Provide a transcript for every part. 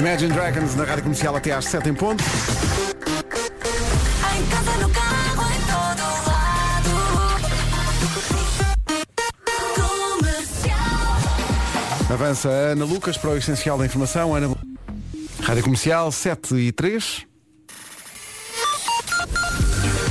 Imagine Dragons na rádio comercial até às 7 em ponto. Em casa, no carro, em todo lado. Comercial. Avança Ana Lucas para o essencial da informação. Ana... Rádio Comercial 7 e 3.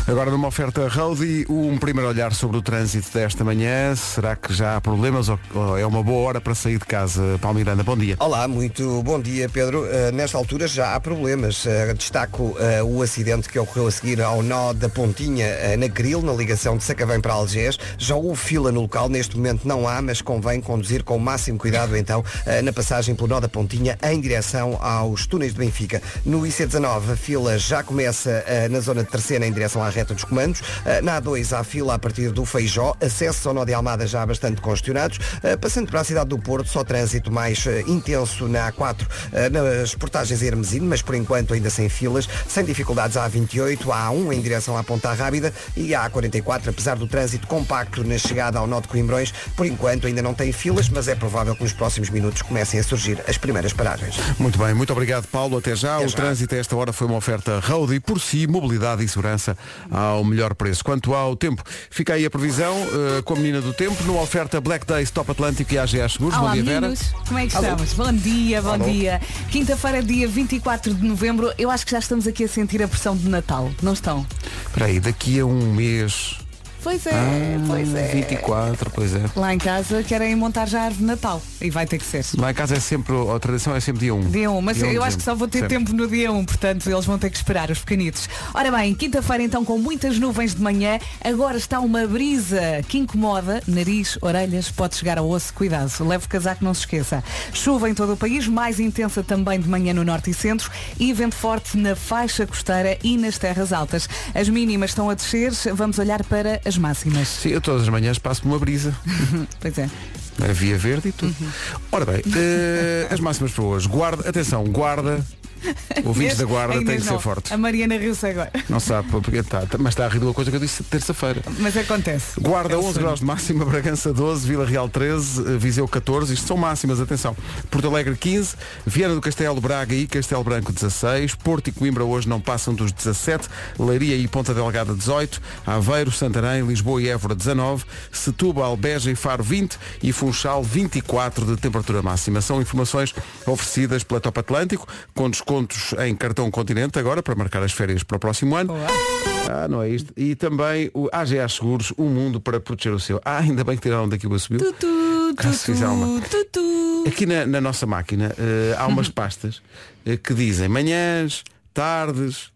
Agora numa oferta Roadie, um primeiro olhar sobre o trânsito desta manhã. Será que já há problemas ou ou é uma boa hora para sair de casa? Paulo Miranda, bom dia. Olá, muito bom dia, Pedro. Uh, nesta altura já há problemas. Uh, destaco uh, o acidente que ocorreu a seguir ao nó da Pontinha na Gril, na ligação de Sacavém para Algés. Já houve fila no local, neste momento não há, mas convém conduzir com o máximo cuidado então na passagem pelo nó da Pontinha em direção aos túneis de Benfica. No IC19 a fila já começa na zona de Terceira em direção à reta dos comandos. Uh, na A2 há fila a partir do Feijó, acessos ao nó de Almada já bastante congestionados. Uh, passando para a cidade do Porto, só trânsito mais uh, intenso na A4 uh, nas portagens a Hermesino, mas por enquanto ainda sem filas, sem dificuldades à A28, à A1 em direção à Ponta Rábida e à A44, apesar do trânsito compacto na chegada ao nó de Coimbrões, por enquanto ainda não tem filas, mas é provável que nos próximos minutos comecem a surgir as primeiras paragens. Muito bem, muito obrigado Paulo, até já. Até o já. trânsito a esta hora foi uma oferta Roadie, por si, mobilidade e segurança ao melhor preço. Quanto ao tempo, fica aí a previsão eh, com a menina do tempo, numa oferta Black Days Top Atlântico e AGA Seguros. Olá bom dia, Vera. meninos, como é que estamos? Bom dia, bom dia. Quinta-feira, dia 24 de novembro, eu acho que já estamos aqui a sentir a pressão de Natal, não estão? Espera aí, daqui a um mês. Pois é, Ah, pois é. 24, pois é. Lá em casa querem montar já a árvore de Natal e vai ter que ser. Lá em casa é sempre, a tradição é sempre dia 1. Dia 1, mas Dia eu acho que só vou ter dezembro. tempo no dia 1, portanto eles vão ter que esperar, os pequenitos. Ora bem, quinta-feira então com muitas nuvens de manhã, agora está uma brisa que incomoda, nariz, orelhas, pode chegar ao osso, cuidado, leve o casaco, não se esqueça. Chuva em todo o país, mais intensa também de manhã no norte e centro e vento forte na faixa costeira e nas terras altas. As mínimas estão a descer, vamos olhar para as máximas. Sim, eu todas as manhãs passo por uma brisa. Pois é. A via verde e tudo. Uhum. Ora bem, eh, as máximas para hoje. Guarda, atenção, guarda. Ouvintes da guarda Ainda têm que não. ser fortes. A Mariana riu-se agora. Não sabe porque está, mas está a rir de uma coisa que eu disse terça-feira. Mas acontece. Guarda o 11 sonho. graus de máxima, Bragança 12, Vila Real 13, eh, Viseu 14, isto são máximas, atenção. Porto Alegre 15, Viana do Castelo, Braga e Castelo Branco 16, Porto e Coimbra hoje não passam dos 17, Leiria e Ponta Delgada 18, Aveiro, Santarém, Lisboa e Évora 19, Setúbal, Beja e Faro 20 e Funchal 24 de temperatura máxima. São informações oferecidas pela Top Atlântico, com descontos em cartão Continente agora, para marcar as férias para o próximo ano. Ah, não é isto. E também o AGA Seguros, um mundo para proteger o seu. Ah, ainda bem que tiraram daqui o assobio. Tutu, uma. tutu, tutu. Aqui na, na nossa máquina eh, há umas pastas eh, que dizem manhãs, tardes,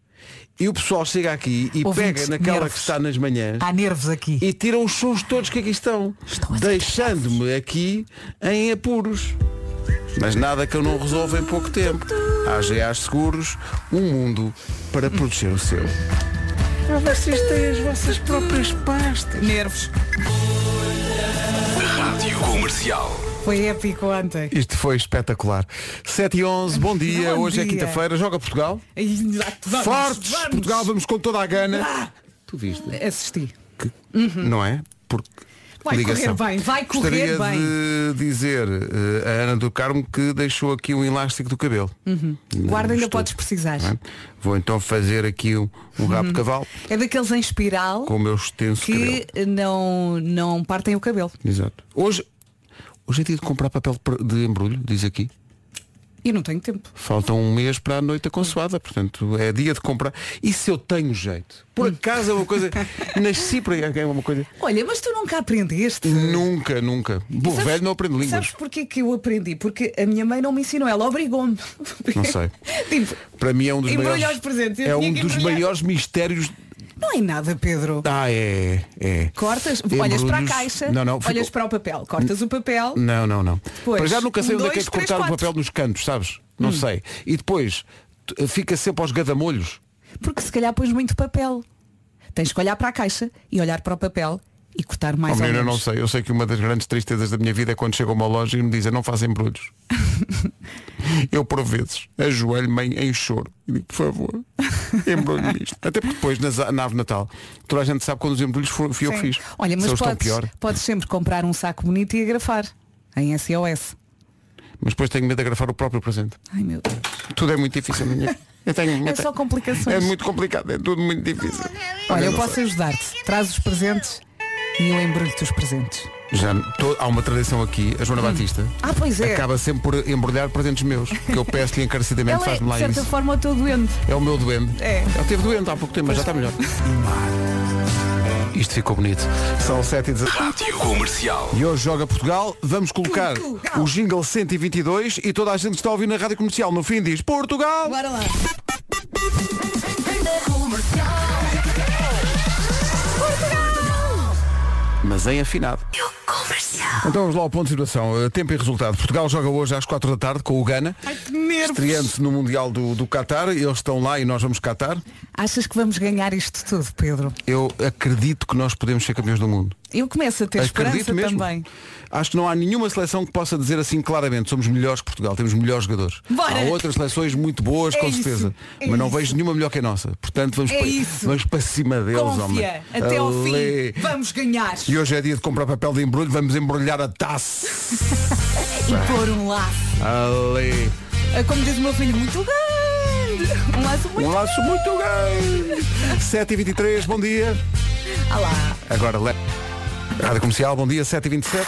e o pessoal chega aqui e Ouvintes, pega naquela nervos. que está nas manhãs Há nervos aqui. e tiram os sons todos que aqui estão, Estão deixando-me aqui em apuros. Mas nada que eu não resolva em pouco tempo. AGA Seguros, um mundo para proteger o seu. Ah, vocês têm as vossas próprias pastas. Nervos. Rádio Comercial. Foi épico ontem. Isto foi espetacular. 7 e 11, bom dia. Bom Hoje é dia. quinta-feira. Joga Portugal. Exato, vamos, Fortes! vamos. Portugal, vamos com toda a gana. Tu viste? Assisti. Que- Não é? Porque Vai ligação. correr bem, vai correr Gostaria bem. de dizer eh, a Ana do Carmo que deixou aqui um elástico do cabelo. Uhum. Guarda, ainda Estou- podes precisar. não é? Vou então fazer aqui um, um rabo de cavalo É daqueles em espiral com o meu extenso que cabelo. não, não partem o cabelo. Exato. Hoje, hoje é dia de comprar papel de embrulho, diz aqui. E não tenho tempo. Falta um mês para a noite consoada, portanto é dia de comprar. E se eu tenho jeito? Por acaso é uma coisa. Nasci para é uma coisa. Olha, mas tu nunca aprendeste. Nunca, nunca. Bom, Sabes- velho não aprende línguas. Sabes porquê que eu aprendi? Porque a minha mãe não me ensinou, ela obrigou-me. Não sei. tipo, Para mim é um dos maiores. presentes, É um dos maiores mistérios. Não é nada, Pedro. Ah, é. é. Cortas, olhas para a caixa, Não, não. olhas para o papel, cortas o papel, Não, não, não. Pois, Para já nunca sei um, onde é que é dois, de cortar o quatro. papel nos cantos, sabes? Não sei. E depois t- fica sempre aos gadamolhos. porque se calhar pões muito papel. Tens que olhar para a caixa e olhar para o papel e cortar mais Oh, eu não sei. Eu sei que uma das grandes tristezas da minha vida é quando chego a uma loja e me dizem não fazem embrulhos. eu, por vezes, ajoelho-me em, choro e digo, por favor, embrulhe isto. Até porque depois, na ave de Natal, toda a gente sabe quando os embrulhos fui, eu que fiz. Olha, mas podes, pior. podes sempre comprar um saco bonito e agrafar em SOS. Mas depois tenho medo de agrafar o próprio presente. Ai meu Deus. Tudo é muito difícil, minha. Eu tenho, eu É só tenho- complicações. É muito complicado, é tudo muito difícil. Olha, eu posso ajudar-te. Traz os presentes e eu embrulho-te os presentes. Já tô- há uma tradição aqui, a Joana Batista Ah, pois é. acaba sempre por embrulhar presentes meus, que eu peço-lhe encarecidamente, Ela é, faz-me lá de certa isso. forma, o teu doente. É o meu doente. É. Ele teve doente há pouco tempo, mas já está melhor. Isto ficou bonito. São 7 e 17 Rádio Comercial. e hoje joga Portugal. Vamos colocar o jingle 122 e toda a gente que está a ouvir na rádio comercial no fim diz Portugal! Bora lá. Mas em afinado. Então vamos lá ao ponto de situação. Uh, Tempo e resultado. Portugal joga hoje às 4 da tarde com o Ghana. Ai, que nervos. Estreando-se no Mundial do, do Qatar. Eles estão lá e nós vamos Qatar. Achas que vamos ganhar isto tudo, Pedro? Eu acredito que nós podemos ser campeões do mundo. Eu começo a ter Acredito esperança mesmo. também. Acho que não há nenhuma seleção que possa dizer assim claramente somos melhores que Portugal, temos melhores jogadores. Bora. Há outras seleções muito boas, É com isso, certeza. é mas não isso. vejo nenhuma melhor que a nossa. Portanto, vamos, É para, isso. vamos para cima deles, homem. Confia, até ao Alê. fim. Vamos ganhar. E hoje é dia de comprar papel de embrulho, vamos embrulhar a taça. E pôr um laço. Ali. É Como diz o meu filho, muito grande. Um laço muito Um laço muito grande. 7h23, bom dia. Ah lá. Agora, le... Rádio Comercial, bom dia, 7h27.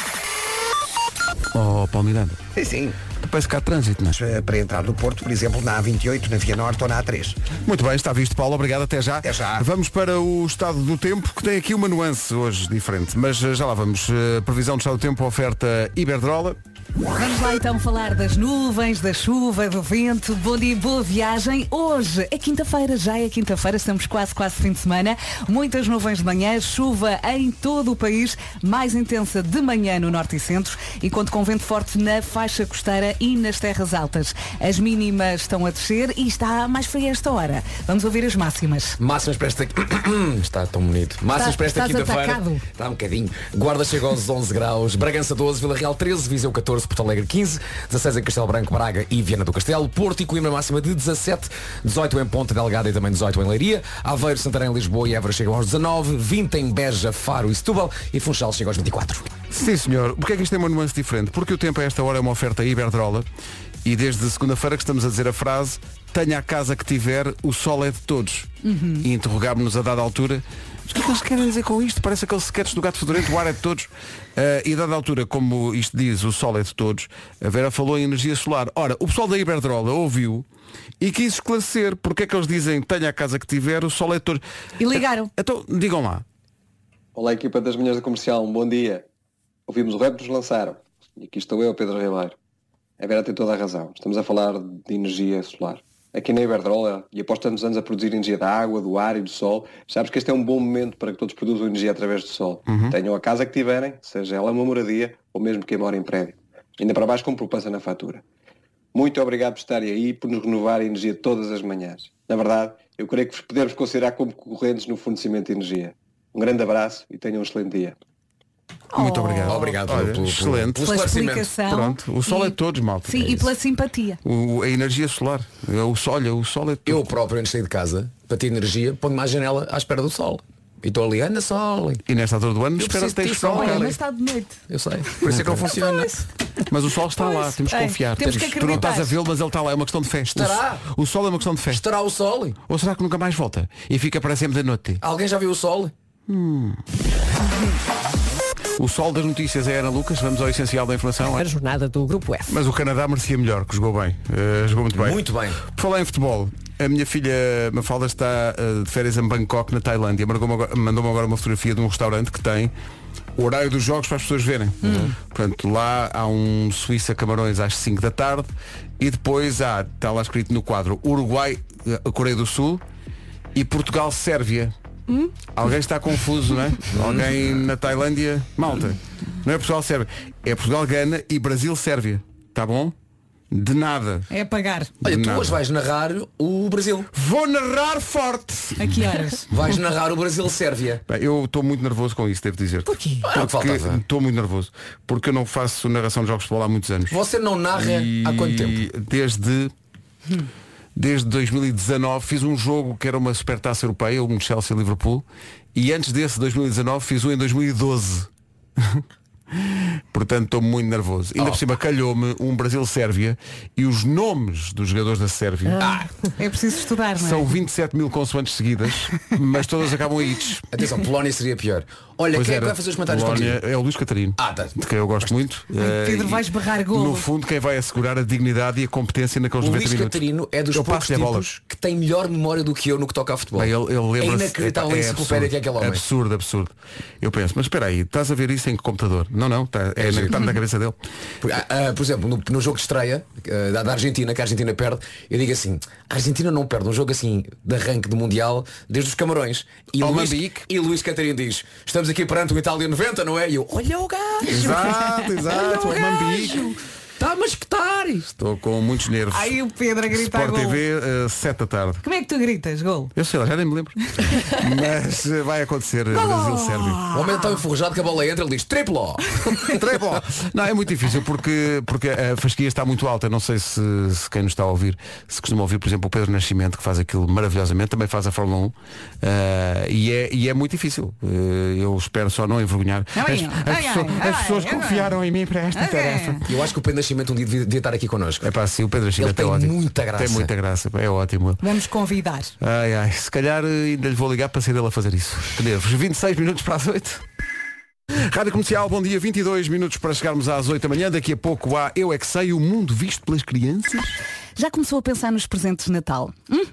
Oh, Paulo Miranda, Sim, sim. parece que há trânsito, não é? Eh, Para entrar no Porto, por exemplo, na A28, na Via Norte ou na A3. Muito bem, está visto, Paulo. Obrigado, até já. Até já. Vamos para o estado do tempo, que tem aqui uma nuance hoje diferente. Mas eh, já lá vamos. Eh, Previsão do estado do tempo, oferta Iberdrola. Vamos lá então falar das nuvens, da chuva, do vento. Bom dia, boa viagem. Hoje é quinta-feira, já é quinta-feira, estamos quase, quase fim de semana. Muitas nuvens de manhã, chuva em todo o país, mais intensa de manhã no norte e centro e conto com vento forte na faixa costeira e nas terras altas. As mínimas estão a descer e está mais fria esta hora. Vamos ouvir as máximas. Máximas para esta... Está tão bonito. Máximas Está- para esta quinta-feira. Está um bocadinho. Guarda chega aos 11 graus. Bragança 12, Vila Real 13, Viseu 14, Porto Alegre 15, 16 em Castelo Branco, Braga e Viana do Castelo, Porto e Coimbra máxima de 17, 18 em Ponta Delgada e também 18 em Leiria, Aveiro, Santarém, Lisboa e Évora chegam aos 19, 20 em Beja, Faro e Setúbal e Funchal chega aos 24. Sim, senhor. Porquê é que isto tem uma nuance diferente? Porque o tempo a esta hora é uma oferta Iberdrola e desde segunda-feira que estamos a dizer a frase tenha a casa que tiver, o sol é de todos. E interrogámos-nos a dada altura mas o que é que eles querem dizer com isto? Parece aqueles sketches do gato fedorento, o ar é de todos. Ah, e dada altura, como isto diz, o sol é de todos, a Vera falou em energia solar. Ora, o pessoal da Iberdrola ouviu e quis esclarecer porque é que eles dizem tenha a casa que tiver, o sol é de todos. E ligaram. Então, digam lá. Olá equipa das manhãs da comercial, um bom dia. Ouvimos o rap nos lançaram. E aqui estou eu, Pedro Ribeiro. A Vera tem toda a razão. Estamos a falar de energia solar. Aqui na Iberdrola, e após tantos anos a produzir energia da água, do ar e do sol, sabes que este é um bom momento para que todos produzam energia através do sol. Tenham a casa que tiverem, seja ela uma moradia ou mesmo quem mora em prédio. Ainda para baixo com poupança na fatura. Muito obrigado por estarem aí e por nos renovar a energia todas as manhãs. Na verdade, eu creio que vos podemos considerar como concorrentes no fornecimento de energia. Um grande abraço e tenham um excelente dia. Muito Oh. obrigado. Obrigado Olha, pelo, pelo, excelente. pelo Pela esclarecimento. explicação. Pronto, o sol é de todos, malta. Sim, É e pela simpatia. O- a energia solar. É O sol, olha, o sol é de Eu próprio, antes de sair de casa, para ter energia, ponho-me à janela à espera do sol. E estou ali, anda sol. E nesta altura do ano espera preciso que tens ti, sol, sol. Olha, cara. mas está de noite. Eu sei. Por isso é que não funciona. Mas o sol está lá, Pois, temos que é, confiar. temos que tu não acreditar. estás a vê-lo, mas ele está lá, é uma questão de fé. Estará. O, o sol é uma questão de fé. Estará o sol? Ou será que nunca mais volta? E fica para sempre da noite. Alguém já viu o sol? O sol das notícias é Ana Lucas, vamos ao essencial da informação. A jornada do Grupo F. Mas o Canadá merecia melhor, que jogou bem. Eh, jogou muito bem. Muito bem. Por falar em futebol, a minha filha Mafalda está eh, de férias em Bangkok, na Tailândia. Mandou-me agora, uma fotografia de um restaurante que tem o horário dos jogos para as pessoas verem. Portanto, lá há um Suíça Camarões às 5 da tarde e depois há, está lá escrito no quadro, Uruguai, eh, Coreia do Sul e Portugal, Sérvia. Alguém está confuso, não é? Alguém na Tailândia, malta. Não é Portugal, Sérvia. É Portugal, Gana e Brasil, Sérvia. Tá bom? De nada. É apagar. Olha, tu nada. hoje vais narrar o Brasil. Vou narrar forte. A que horas? Vais narrar o Brasil-Sérvia. Bem, eu estou muito nervoso com isso, devo dizer. Porquê? Ah, o que Porque faltava. estou muito nervoso. Porque eu não faço narração de jogos de bola há muitos anos. Você não narra há quanto tempo? Desde. Desde 2019 fiz um jogo que era uma supertaça europeia, um Chelsea-Liverpool, e antes desse 2019 fiz um em 2012. Portanto, estou muito nervoso. Ainda por cima calhou-me um Brasil-Sérvia e os nomes dos jogadores da Sérvia Ah, é preciso estudar, não é? são 27 mil consoantes seguidas, mas todas acabam em hits. Atenção, Polónia seria pior. Olha, Pois quem é era. que vai fazer os comentários Polónia contigo? É o Luís Catarino. Ah, tá. De quem eu gosto muito. Eh, Pedro, vais berrar golo. No fundo, quem vai assegurar a dignidade e a competência naqueles O 90 Luís minutos. Catarino é dos Eu poucos tipos que tem melhor memória do que eu no que toca a futebol. Bem, ele, ele é lembra-se- inacreditável é enciclopédia absurdo, que é aquele homem. Absurdo, absurdo. Eu penso, mas espera aí, estás a ver isso em que computador? Não, não, está, é, É na, está na cabeça dele. Por, ah, ah, por exemplo, no, no jogo de estreia ah, da, Argentina, que a Argentina perde, eu digo assim, a Argentina não perde um jogo assim de arranque do Mundial desde os Camarões. E Luís, e Luís Catarino diz, estamos aqui perante o Itália 90, não é? E eu, olha o gajo! Exato, exato, olha o Mambique. Está a! Estou com muitos nervos. Ai, o Pedro a gritar Sport gol. TV, 7 da tarde. Como é que tu gritas, gol? Eu sei lá, já nem me lembro. Mas eh, vai acontecer eh, Brasil-Sérvia. O homem está enferrujado que a bola entra, ele diz, triplo! Treble. Não, é muito difícil porque, porque a fasquia está muito alta. Não sei se, se quem nos está a ouvir, se costuma ouvir, por exemplo, o Pedro Nascimento, que faz aquilo maravilhosamente, também faz a Fórmula 1. eh, e, é, e é muito difícil. Eh, eu espero só não envergonhar. Ai, As, as ai, pessoas, ai, as pessoas ai, confiaram em mim para esta tarefa. Eu acho que o Pedro Nascimento um dia devia, devia estar aqui connosco. É pá, sim, o Pedro Nascimento Ele é tem ótimo. muita graça. Tem muita graça, é ótimo. Vamos convidar. Ai, ai, se calhar eh, ainda lhe vou ligar para ser ele a fazer isso. Que nervos. 26 minutos para as 8. Rádio Comercial, bom dia, 22 minutos para chegarmos às 8 da manhã. Daqui a pouco há Eu É Que Sei, o mundo visto pelas crianças. Já começou a pensar nos presentes de Natal? Hum?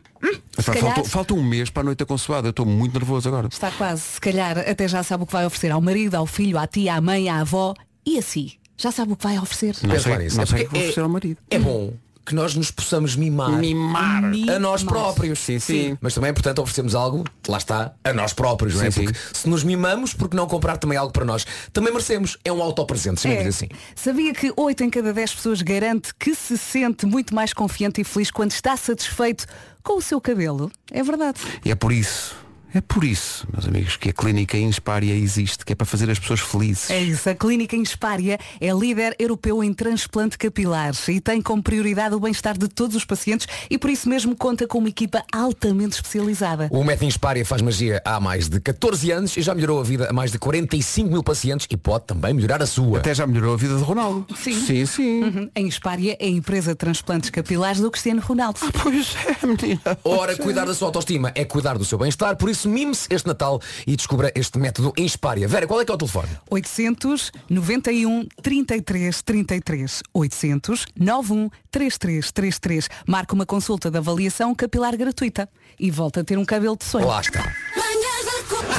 Epá, calhar- falta, falta um mês para a noite da consoada. Eu estou muito nervoso agora. Está quase. Se calhar até já sabe o que vai oferecer ao marido, ao filho, à tia, à mãe, à avó e a si. Já sabe o que vai oferecer. Não sei, não É sei o que vou oferecer ao marido. É bom que nós nos possamos mimar. Mimar. A nós próprios. Sim, sim. Mas também é importante oferecermos algo, lá está, a nós próprios, não é? Sim, Porque se nos mimamos, porque não comprar também algo para nós? Também merecemos. É um autopresente, chamemos É. assim. Sabia que 8 em cada 10 pessoas garante que se sente muito mais confiante e feliz quando está satisfeito com o seu cabelo? É verdade. E é por isso, é por isso, meus amigos, que a clínica Inspária existe, que é para fazer as pessoas felizes. É isso. A Clínica Inspária é líder europeu em transplante capilar e tem como prioridade o bem-estar de todos os pacientes e por isso mesmo conta com uma equipa altamente especializada. O Método Inspária faz magia há mais de 14 anos e já melhorou a vida a mais de 45 mil pacientes e pode também melhorar a sua. Até já melhorou a vida de Ronaldo. Sim. Sim, sim. Uhum. A Inspária é a empresa de transplantes capilares do Cristiano Ronaldo. Pois é, menina. Ora, cuidar da sua autoestima é cuidar do seu bem-estar, por isso mime-se este Natal e descubra este método Inspária. Vera, qual é que é o telefone? 800 91 33 33 800 91 33 33 Marca uma consulta de avaliação capilar gratuita e volta a ter um cabelo de sonho. Lá está.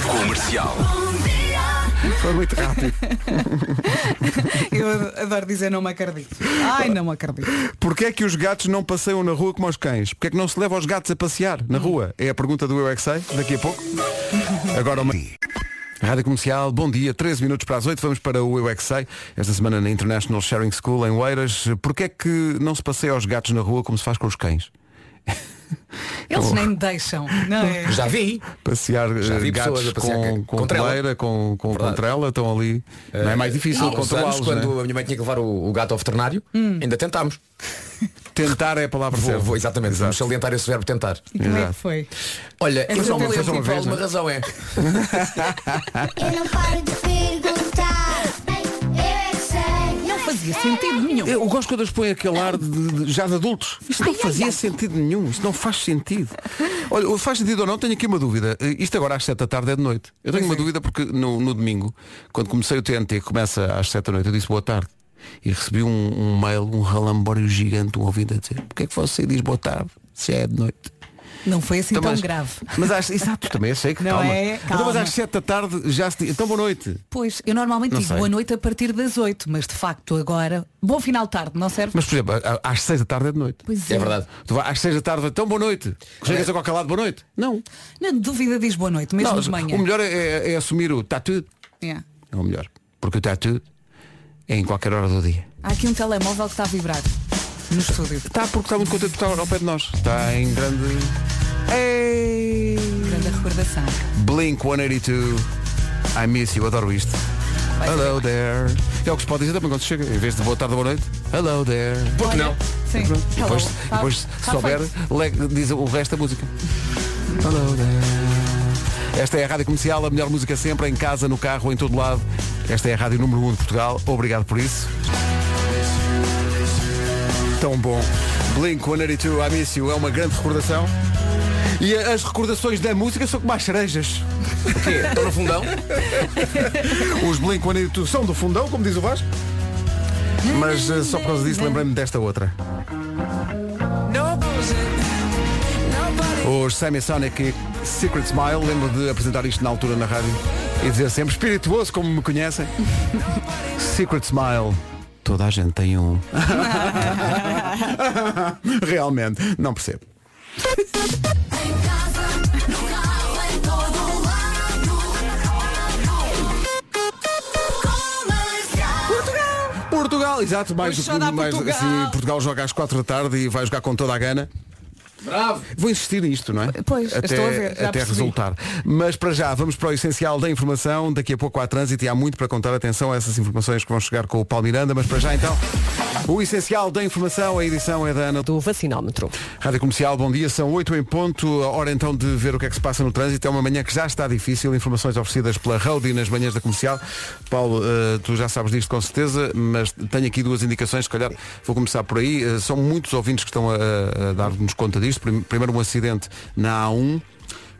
Comercial. Foi muito rápido. Eu adoro dizer não me acredito. Ai, não me acredito. Porquê é que os gatos não passeiam na rua como os cães? Porquê é que não se leva os gatos a passear na rua? É a pergunta do Eu é daqui a pouco. Agora uma... Rádio Comercial, bom dia, 13 minutos para as 8, vamos para o Eu é esta semana na International Sharing School em Oeiras. Porquê é que não se passeia os gatos na rua como se faz com os cães? Eles nem me deixam, não é? Já vi. Passear Já eh, vi pessoas gatos a passear com, com com coleira, com, com, com trela, estão ali. não é mais difícil controlá-los. quando não é? a minha mãe tinha que levar o, o gato ao veterinário, ainda tentámos. Tentar é a palavra Vou, certa. vou, exatamente, vamos salientar esse verbo tentar. E como é que foi? Olha, eu só só uma- uma por vez, alguma não é? razão é. Eu não paro de perguntar. Fazia sentido nenhum. Eu gosto quando eles põem aquele ar de, de- já de adultos. Isto não fazia sentido nenhum. Isto não faz sentido. Olha, faz sentido ou não, tenho aqui uma dúvida. Eh, Isto agora às 7 da tarde é de noite. Eu tenho uma dúvida porque no, no domingo, quando comecei o TNT, começa às 7 da noite, eu disse boa tarde. E recebi um, um mail, um ralambório gigante, um ouvido a dizer, porque é que você diz boa tarde, se é de noite? Não foi assim Então, tão grave. Mas às, exato, também achei que Não calma. é? Então, mas Calma. às 7 da tarde já se diz, então boa noite. Pois, eu normalmente Não digo sei. boa noite a partir das 8, mas de facto agora, bom final de tarde, não serve? Mas por exemplo, às 6 da tarde é de noite. Pois É verdade. Tu às 6 da tarde, então boa noite. Chegas a qualquer lado, boa noite. Não. Na dúvida diz boa noite, mesmo Não, de manhã. o melhor é, é- é assumir o está tudo. É. É o melhor. Porque o tudo é em qualquer hora do dia. Há aqui um telemóvel que está a vibrar no estúdio. Está porque está muito contente de estar ao pé de nós. Está em grande. Ei! Grande recordação. Blink 182. I miss you, adoro isto. Vai Hello there. É o que se pode dizer também quando se chega. Em vez de boa tarde boa noite. Hello there. Por que não? Sim. E depois, Hello. Tá- depois se tá souber, le- diz o resto da música. Hello there. Esta é a Rádio Comercial, a melhor música sempre, em casa, no carro, em todo lado. Esta é a rádio número 1 de Portugal. Obrigado por isso. Tão bom. Blink 182, I Miss You é uma grande recordação. E a- as recordações da música são como as cerejas. O quê? Estou no fundão? Os Blink 182 são do fundão, como diz o Vasco. Mas eh, só por causa disso lembrei-me desta outra. Os Semisonic e Secret Smile, lembro de apresentar isto na altura na rádio e dizer sempre espirituoso como me conhecem. Secret Smile. Toda a gente tem um. Realmente, não percebo. Portugal, exato, mais mais, Portugal. assim, Portugal joga às 4 da tarde e vai jogar com toda a gana. Bravo! Vou insistir nisto, não é? Pois, até, estou a ver, já até percebi. resultar. Mas para já, vamos para o essencial da informação. Daqui a pouco há trânsito e há muito para contar. Atenção a essas informações que vão chegar com o Paulo Miranda. Mas para já então, o essencial da informação, a edição é da Ana. do vacinómetro. Rádio Comercial, bom dia. São 8 em ponto. A hora então de ver o que é que se passa no trânsito. É uma manhã que já está difícil. Informações oferecidas pela Roadie nas manhãs da Comercial. Paulo, eh, tu já sabes disto com certeza, mas tenho aqui duas indicações. Se calhar vou começar por aí. Eh, são muitos ouvintes que estão a, a dar-nos conta disto. Prim- Primeiro um acidente na A1.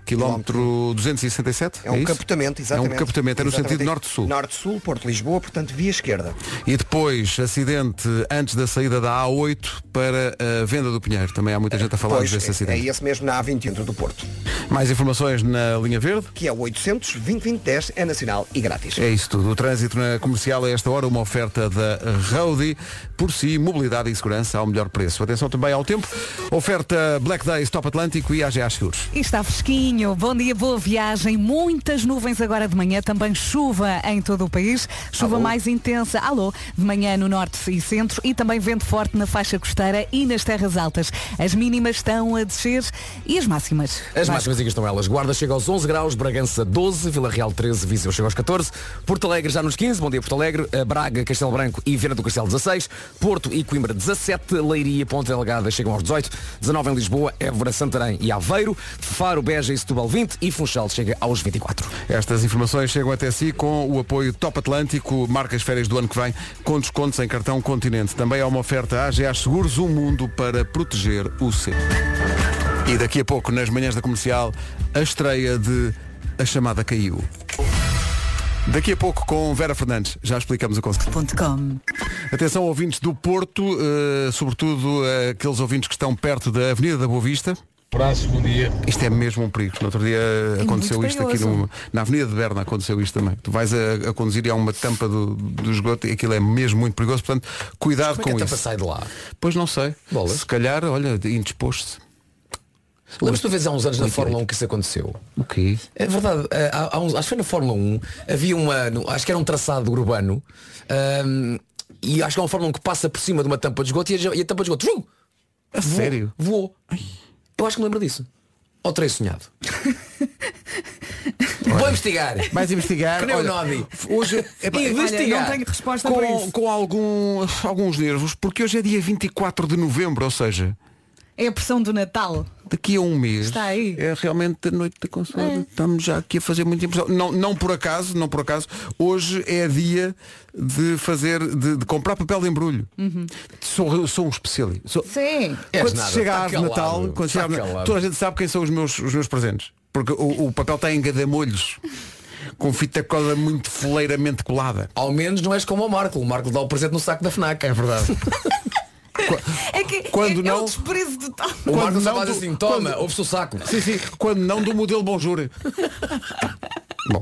Quilómetro 267? É um isso? capotamento, exatamente. É um capotamento, é no Exatamente. sentido norte-sul. Norte-sul, Porto-Lisboa, portanto, via esquerda. E depois, acidente antes da saída da A8 para a venda do Pinheiro. Também há muita gente a falar Pois, desse é, acidente. é esse mesmo na A20 dentro do Porto. Mais informações na linha verde. Que é o 800 2010 é nacional e grátis. É isso tudo. O trânsito na comercial a esta hora, uma oferta da Roadie. Por si, mobilidade e segurança ao melhor preço. Atenção também ao tempo. Oferta Black Days Top Atlântico e AGA Seguros. E está fresquinho. Bom dia, boa viagem. Muitas nuvens agora de manhã. Também chuva em todo o país. Chuva Alô? mais intensa. Alô, de manhã no norte e centro. E também vento forte na faixa costeira e nas terras altas. As mínimas estão a descer e as máximas. As Vasco? máximas aqui estão elas. Guarda chega aos 11 graus, Bragança 12, Vila Real 13, Viseu chega aos 14, Porto Alegre já nos 15, bom dia Porto Alegre, eh, Braga, Castelo Branco e Viana do Castelo 16, Porto e Coimbra 17, Leiria, Ponte Delgada chegam aos 18, 19 em Lisboa, Évora, Santarém e Aveiro, Faro, Beja e Setúbal 20 e Funchal chega aos 24. Estas informações chegam até si com o apoio Top Atlântico, marca as férias do ano que vem, com descontos em cartão Continente. Também há uma oferta AGA Seguros, um mundo para proteger o seu. E daqui a pouco, nas manhãs da comercial, a estreia de A Chamada Caiu. Daqui a pouco com Vera Fernandes, já explicamos o conceito. Com. Atenção ouvintes do Porto, eh, sobretudo eh, aqueles ouvintes que estão perto da Avenida da Boa Vista. Abraço, bom dia. Isto é mesmo um perigo. No outro dia aconteceu muito isto aqui no- na Avenida de Berna aconteceu isto também. Tu vais a, a conduzir e há uma tampa do, do esgoto e aquilo é mesmo muito perigoso, portanto, cuidado Como é com que a tampa isso. sai de lá? Pois não sei. Bolas. Se calhar, olha, indisposto-se. Lembras-te uma vez há uns anos na Fórmula 1 que isso aconteceu? O quê? É verdade, eh, há, há uns, acho que foi na Fórmula 1, havia uma, no- acho que era um traçado urbano, ahm, e acho que é uma Fórmula 1 que passa por cima de uma tampa de esgoto e a, e a tampa de esgoto A sério? voou. Eu acho que me lembro disso. Ou terei sonhado. Vou investigar. Vais investigar. Olha, Nodi. Hoje epá, Investigar. Olha, não tenho resposta para com, isso. com algum, alguns nervos, porque hoje é dia 24 de novembro, ou seja, É a pressão do Natal. daqui a um mês Está aí. é realmente a noite da consola. É. Estamos já aqui a fazer muita impressão. Não, não por acaso, não por acaso, hoje é dia de fazer, de, de comprar papel de embrulho. Uhum. Sou, sou um especialista. Sou- Sim. Quando nada, chega tá a calado, Natal, quando tá chega toda a gente sabe quem são os meus, os meus presentes. Porque o, o papel está em gadamolhos. Com fita cola muito foleiramente colada. Ao menos não és como o Marco. O Marco dá o presente no saco da FNAC. É verdade. É que Quando é, é não- o desprezo total. O Quando não faz do- assim, toma, quando- ouve-se o saco. sim, sim. Quando não do modelo Bonjour. Bom,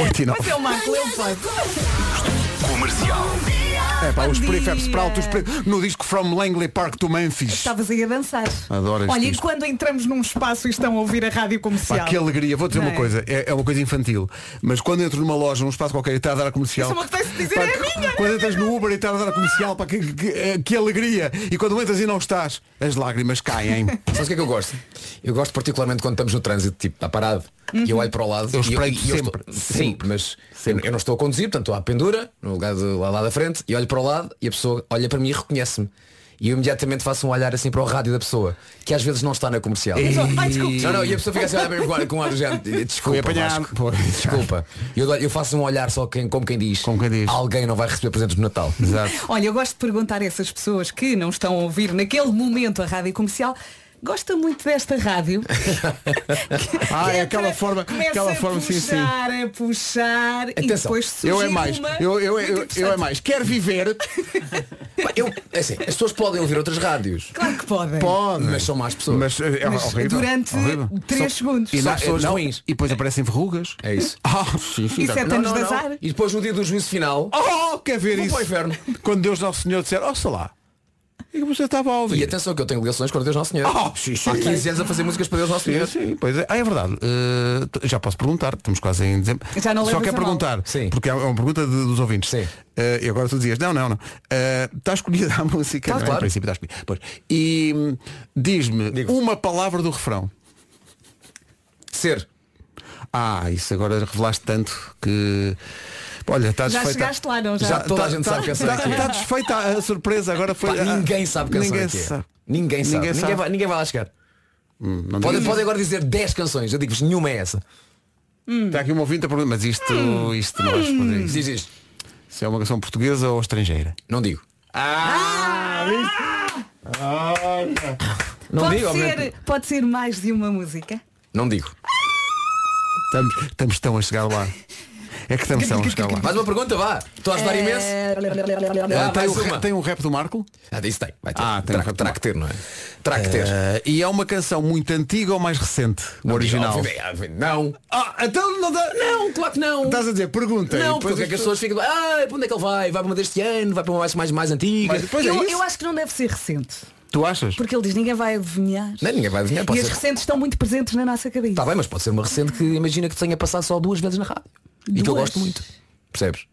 8 e 9. Mas é o Marco, ele pode. É pá, os Bom Prefab dia. Sprout, os pre... no disco From Langley Park to Memphis. Estavas aí a dançar. Adoro este Olha, e disco. quando entramos num espaço e estão a ouvir a rádio comercial? Pá, que alegria, vou dizer Não uma é? coisa, é, é uma coisa infantil, mas quando entro numa loja, num espaço qualquer e está a dar a comercial. Isso apetece dizer, pá, é que- minha, Quando entras no Uber e está a dar a comercial, pá, que, que, é- que alegria! E quando entras e não estás, as lágrimas caem. Sabes o que é que eu gosto? Eu gosto particularmente quando estamos no trânsito, tipo, está parado, e eu olho para o lado. Eu e espreito e sempre, estou- Sim, sempre. mas eu, eu não estou a conduzir, portanto estou à pendura, no lugar de lá, lá da frente, e olho para o lado e a pessoa olha para mim e reconhece-me. E eu imediatamente faço um olhar assim para o rádio da pessoa, que às vezes não está na comercial. Ai, desculpe. Não, não, e a pessoa fica assim a olhar com ar de Desculpa. Vasco. Desculpa. Eu, eu faço um olhar só quem, como quem diz. Como quem diz. Alguém não vai receber presentes no Natal. Exato. Olha, eu gosto de perguntar a essas pessoas que não estão a ouvir naquele momento a rádio comercial. Gosta muito desta rádio. Ah, é Que aquela forma, começa aquela a forma, sim, sim. puxar, a puxar e Atenção, depois surge Eu é mais. uma Eu, eu, eu, eu é mais. Quer viver? Eu, é assim, as pessoas podem ouvir outras rádios, Claro que podem. Pode. mas são más pessoas. Mas é Mas horrível. durante horrível. 3 segundos. E São não- pessoas não, ruins. E depois aparecem verrugas. É isso. Ah, sim, sim. Tá- é anos de azar. E depois no dia do juízo final, Oh, quer ver Vou isso? Quando Deus Nosso Senhor disser, ó sei lá. E você estava a e ouvir. atenção que eu tenho ligações com o Deus Nosso Senhor. Oh, sim, sim. Há 15 anos a fazer músicas para Deus Nosso Sim, Senhor. sim, pois é. Ah, é verdade. Uh, já posso perguntar, estamos quase em dezembro. Já não Só quer perguntar, Sim. porque é uma pergunta de- dos ouvintes. Sim. Uh, e agora tu dizias, não, não, não. Uh, Está escolhida a música, Tá, não é? claro. Princípio está escolhida. Pois. E hum, diz-me uma palavra do refrão. Ser. Ah, isso agora revelaste tanto que. Olha, está Já desfeita. chegaste lá, não já? Já toda a gente sabe que essa é que é. Está desfeita a surpresa, agora foi. Pá, ah, ninguém sabe que canção ninguém é que é. sabe. Ninguém sabe. Ninguém Ninguém, sabe. vai, ninguém vai lá chegar. Não Podem pode agora dizer 10 canções. Eu digo-vos, nenhuma é essa. isso. Está aqui um ouvinte a perguntar, mas isto, isto não vais responder isso. Diz isto. Se é uma canção portuguesa ou estrangeira. Não digo. Não pode, digo, ser, pode ser mais de uma música. Não digo. Estamos, estamos tão a chegar lá. É que estamos a chegar lá. Mais uma pergunta, vá. Estou a ajudar imenso. Ah, Ah, tem, mais o, uma. tem um rap do Marco? Ah, disse tem. Vai ter. Ah, tem terá, um rap terá que ter, não é? Terá que ter. Ah, e é uma canção muito antiga ou mais recente? O original. Não. Ah, então não dá. Não, claro que não. Estás a dizer, pergunta. Não, porque é que as pessoas ficam. Ah, para onde é que ele vai? Vai para uma deste ano? Vai para uma mais, mais, mais antiga? Mas depois é eu, isso? eu acho que não deve ser recente. Tu achas? Porque ele diz ninguém vai adivinhar. Não, ninguém vai adivinhar. E as ser. recentes estão muito presentes na nossa cabeça. Está bem, mas pode ser uma recente que imagina que tenha passado só duas vezes na rádio. E que eu Duas? gosto muito. Percebes?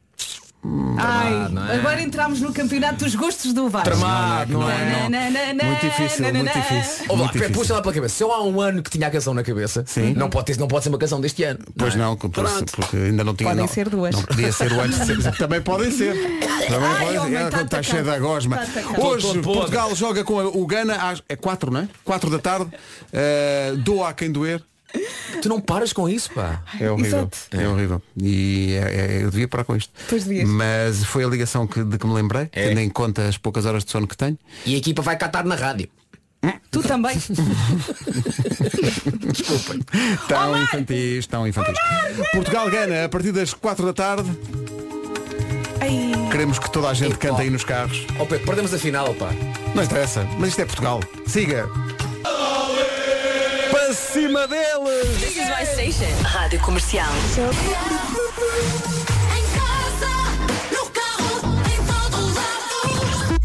Ai, não é? agora entramos no campeonato dos gostos do Vasco. Tramado, não é? Nananana, Muito difícil, muito difícil. Lá, Muito difícil. puxa lá pela cabeça. Se eu há um ano que tinha a canção na cabeça, Sim. não pode, ter, não pode ser uma canção deste ano. Pois é? não, por- Pronto. porque ainda não tinha. Podem não, ser duas. Não podia ser o antes de ser. Também podem ser. Também Ai, podem homem, ser. tá Está atacado. cheio da gosma. Tá. Hoje Todo. Portugal joga com o Gana às é 4, não é? 4 da tarde. Uh, doa a quem doer. Tu não paras com isso, pá. É horrível. Exato. É horrível. E é- é- eu devia parar com isto. Pois devias. Mas foi a ligação que, de que me lembrei, É. tendo em conta as poucas horas de sono que tenho. E a equipa vai catar na rádio. Tu também. Desculpem. Tão infantis, tão infantis. Portugal gana a partir das 4 da tarde. Ai, Queremos que toda a gente cante aí nos carros. Pedro, perdemos a final, pá. Não interessa, mas isto é Portugal. Siga. Para cima deles! This is my station. Rádio Comercial. Em casa, no carro, em todo lado.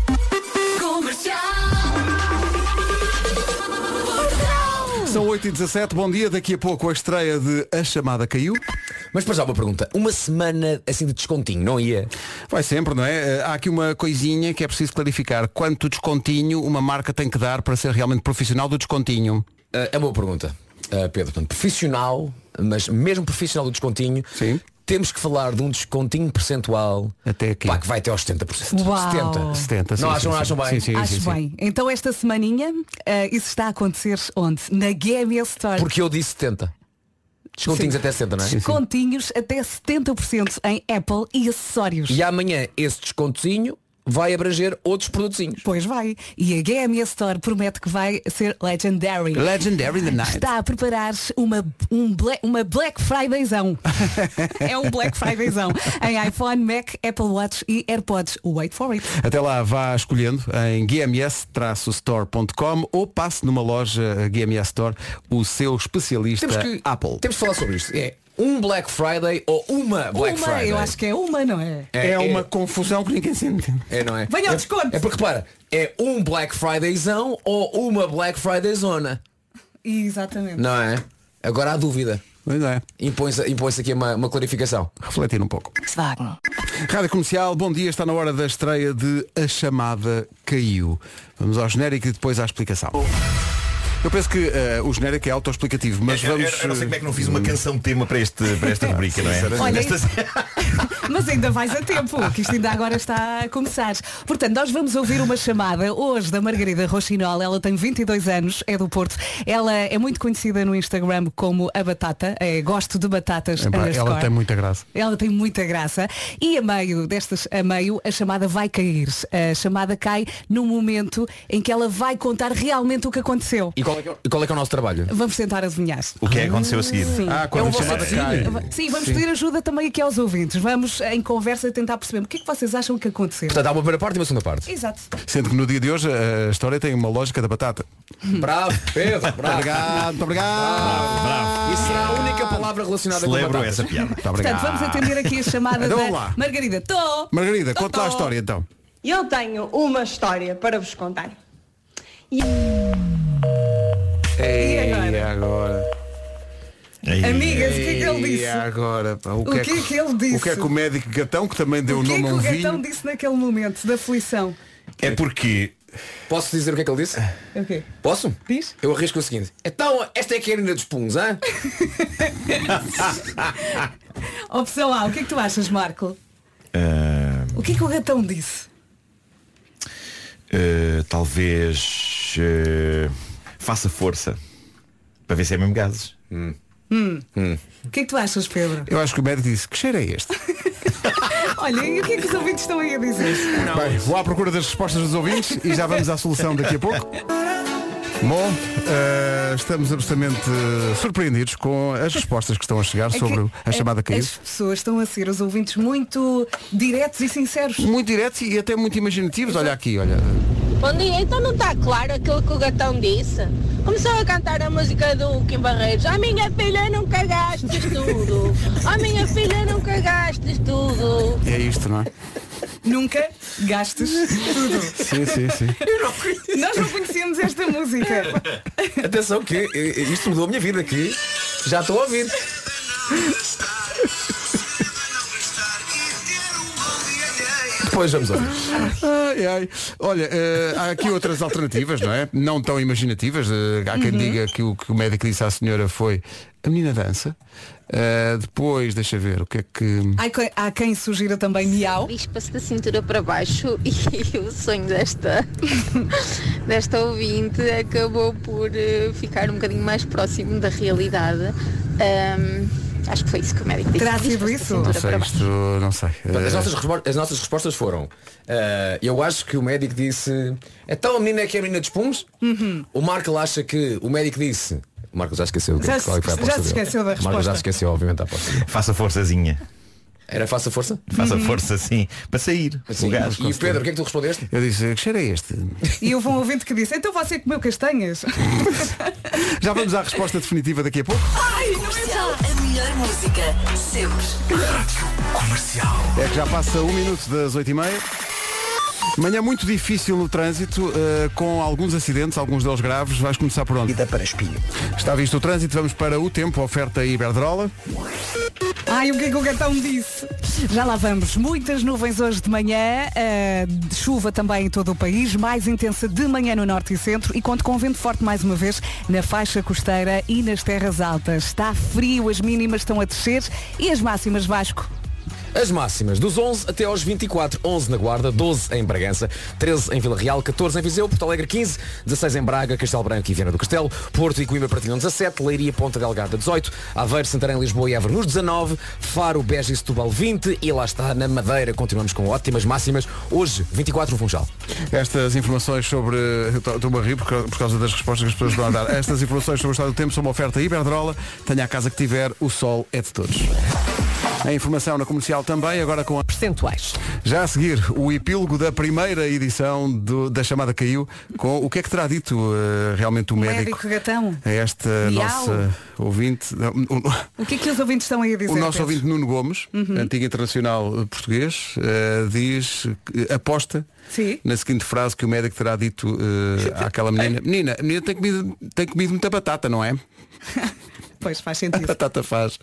Comercial. Portugal. São 8h17, bom dia. Daqui a pouco a estreia de A Chamada Caiu. Mas para já uma pergunta. Uma semana assim de descontinho, não ia? Vai sempre, não é? Eh, Há aqui uma coisinha que é preciso clarificar. Quanto descontinho uma marca tem que dar para ser realmente profissional do descontinho? Ah, é uma boa pergunta. Ah, Pedro, portanto, profissional, mas mesmo profissional do descontinho, Sim. temos que falar de um descontinho percentual Até aqui. pá, que vai até aos 70%. Uau. 70. 70, sim, Não sim, acham, sim. acham bem? Sim, sim, acho sim, sim. bem. Então esta semaninha, eh, isso está a acontecer onde? Na GMS Store. Porque eu disse 70. Descontinhos Sim. até 70, não é? Descontinhos até 70% em Apple e acessórios. E amanhã esse descontozinho vai abranger outros produtozinhos. Pois vai. E a GMS Store promete que vai ser legendary. Legendary the Night. Está a preparar uma, um Black, uma Black Fridayzão. é um Black Fridayzão. em iPhone, Mac, Apple Watch e AirPods. Wait for it. Até lá vá escolhendo em gms-store.com ou passe numa loja GMS Store o seu especialista Temos que, Apple. temos que falar sobre isto. É um Black Friday ou uma Black uma, Friday? eu acho que é uma, não é? É, uma confusão que ninguém se entende. É, não é? Venha ao é, desconto. É porque, repara, é um Black Fridayzão ou uma Black Friday zona. Exatamente. Não é? Agora há dúvida. Pois é, Impõe-se impõe aqui uma, uma clarificação. refletir um pouco. Volkswagen. Rádio Comercial, bom dia, está na hora da estreia de A Chamada Caiu. Vamos ao genérico e depois à explicação. Eu penso que eh, o genérico é autoexplicativo, mas Eu- eu- vamos. eu não sei como é que não fiz eh, uma canção tema para, este, para esta rubrica, não é? Olha, Esta- Mas ainda vais a tempo, que isto ainda agora está a começar. Portanto, nós vamos ouvir uma chamada hoje da Margarida Rochinol. Ela tem 22 anos, é do Porto. Ela é muito conhecida no Instagram como a Batata. É, gosto de batatas. epá, ela underscore. tem muita graça. Ela tem muita graça. E a meio destas, a meio, a chamada vai cair. A chamada cai no momento em que ela vai contar realmente o que aconteceu. E qual é que é, e qual é, que é o nosso trabalho? Vamos tentar adivinhar. O que é que aconteceu a seguir? Sim. Ah, quando É um chamada cai. Sim, vamos pedir ajuda também aqui aos ouvintes. Vamos em conversa tentar perceber o que é que vocês acham que aconteceu. Portanto, há uma primeira parte e uma segunda parte. Exato. Sendo que no dia de hoje a história tem uma lógica da batata. Bravo, Pedro, bravo. Obrigado, muito obrigado. Bravo. Isso será a única palavra relacionada com Celebro batatas. essa piada. Portanto, vamos atender aqui a chamada Então da lá. Margarida. Tô! Margarida, Tô, conta lá a história então. Eu tenho uma história para vos contar. E agora? E agora? Aí, Amigas, o que é que ele E disse? agora? pá, O que é que ele disse? O que é que o médico Gatão, que também deu O o que é nome que a um o gatão vinho, disse naquele momento da aflição? É porque Posso dizer o que é que ele disse? O quê? Posso? Diz? Eu arrisco o seguinte. Então, esta é a Karina dos Puns, hã? Opção A, o que é que tu achas, Marco? ah, O que é que o gatão disse? ah, talvez ah, faça força para ver se é mesmo gases. O que é que tu achas, Pedro? eu acho que o médico disse, que cheiro é este? Olha, e o que é que os ouvintes estão aí a dizer? Bem, vou à procura das respostas dos ouvintes e já vamos à solução daqui a pouco. Bom, eh, estamos absolutamente surpreendidos com as respostas que estão a chegar É que sobre a chamada cair. As pessoas estão a ser os ouvintes muito diretos e sinceros. Muito diretos e até muito imaginativos. Olha aqui, olha. Bom dia, então não está claro aquilo que o gatão disse? Começou a cantar a música do Kim Barreiros. A minha filha nunca gastes tudo. A minha filha nunca gastes tudo. É isto, não é? Nunca gastes tudo. Sim, sim, sim. Nós não conhecíamos esta música. Atenção que eh, isto mudou a minha vida aqui. Já estou a ouvir. Depois vamos ouvir. Ai, ai. Olha, eh, há aqui outras alternativas, não é? Não tão imaginativas. Eh, há Uhum. quem diga que o que o médico disse à senhora foi a menina dança. Eh, depois, deixa ver, o que é que. Há quem- Há quem sugira também miau. Bispa-se da cintura para baixo e o sonho desta, desta ouvinte acabou por eh, ficar um bocadinho mais próximo da realidade. Ahm, acho que foi isso que o médico disse. Terá sido isso? Não sei, isto não sei. Portanto, As Eh, nossas, as nossas respostas foram eh, Eu acho que o médico disse Então a menina é que é a menina dos puns O Marco acha que o médico disse O Marco já esqueceu Já qual é que foi a se- aposta já se esqueceu da O Marco já resposta. esqueceu obviamente a aposta dele. Faça forçazinha. Era faça força? Faça força sim. Para sair. Sim. O gás. E o Pedro, o que é que tu respondeste? Eu disse, que cheiro é este? E houve um ouvinte que disse, então você comeu castanhas? Já vamos à resposta definitiva daqui a pouco. Comercial, a melhor música, sempre. É que já passa um minuto das oito e meia. Manhã muito difícil no trânsito, eh, com alguns acidentes, alguns deles graves. Vais começar por onde? Ida para espinho. Está visto o trânsito, vamos para o tempo, oferta Iberdrola. Ai, o que é que o gatão disse? Já lá vamos. Muitas nuvens hoje de manhã, de chuva também em todo o país, mais intensa de manhã no norte e centro e conto com vento forte mais uma vez na faixa costeira e nas terras altas. Está frio, as mínimas estão a descer e as máximas Vasco. As máximas dos 11 até aos 24, 11 na Guarda, 12 em Bragança, 13 em Vila Real, 14 em Viseu, Porto Alegre 15, 16 em Braga, Castelo Branco e Viana do Castelo, Porto e Coimbra partilham 17, Leiria, Ponta Delgada 18, Aveiro, Santarém, Lisboa e Évora nos 19, Faro, Beja e Setúbal 20 e lá está na Madeira, continuamos com ótimas máximas, hoje 24 no Funchal. Estas informações sobre. Estou-me a rir por causa- por causa das respostas que as pessoas estão a dar. Estas informações sobre o estado do tempo são uma oferta Iberdrola. Tenha a casa que tiver, o sol é de todos. A informação na comercial também, agora com a... Percentuais. Já a seguir, o epílogo da primeira edição do- da chamada caiu, com o que é que terá dito eh, realmente o, médico, Médico gatão. a esta Miau. nossa ouvinte. o- O que é que os ouvintes estão aí a dizer? O nosso Pedro? ouvinte Nuno Gomes, antigo internacional eh, português, eh, diz, aposta Sim. na seguinte frase que o médico terá dito eh, àquela menina. Menina, a menina tem comido, tem comido muita batata, não é? Pois faz A sentido. batata faz.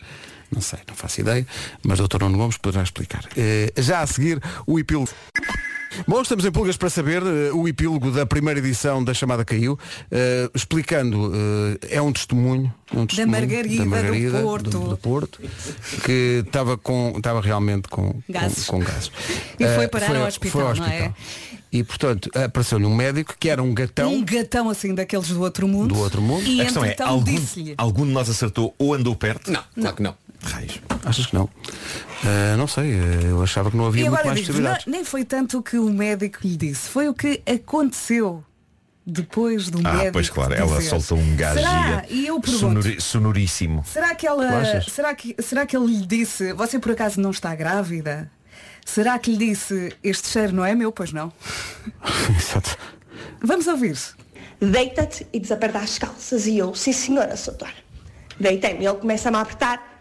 Não sei, não faço ideia, mas o Dr. Nuno Gomes poderá explicar. Eh, já a seguir, o epílogo. Bom, estamos em pulgas para saber eh, o epílogo da primeira edição da chamada Caiu, eh, explicando, eh, é um testemunho, é um testemunho Margarida do Porto. do- do Porto, que estava com, estava realmente com com- Gases. com, gases. E foi parar ao hospital, foi ao não é? hospital. E portanto apareceu-lhe um médico que era um gatão Um gatão assim daqueles do outro mundo. do outro mundo. E A questão é, algum, disse-lhe. algum de nós acertou ou andou perto? Não, claro que não. Raios. Achas que não? Eh, não sei, eh, eu achava que não havia E muito agora mais digo, possibilidades. nem foi tanto o que o médico lhe disse, foi o que aconteceu depois do Ah, médico. pois claro, ela dizer. soltou um gás Será? e- E eu pergunto, sonori- sonoríssimo. será que ela. Será que, será que ele lhe disse, você por acaso não está grávida? Será que lhe disse, este cheiro não é meu, pois não? Exato. Vamos ouvir. Deita-te e desaperta as calças. E eu, sim senhora, doutor. Deitei-me. Ele começa-me a apertar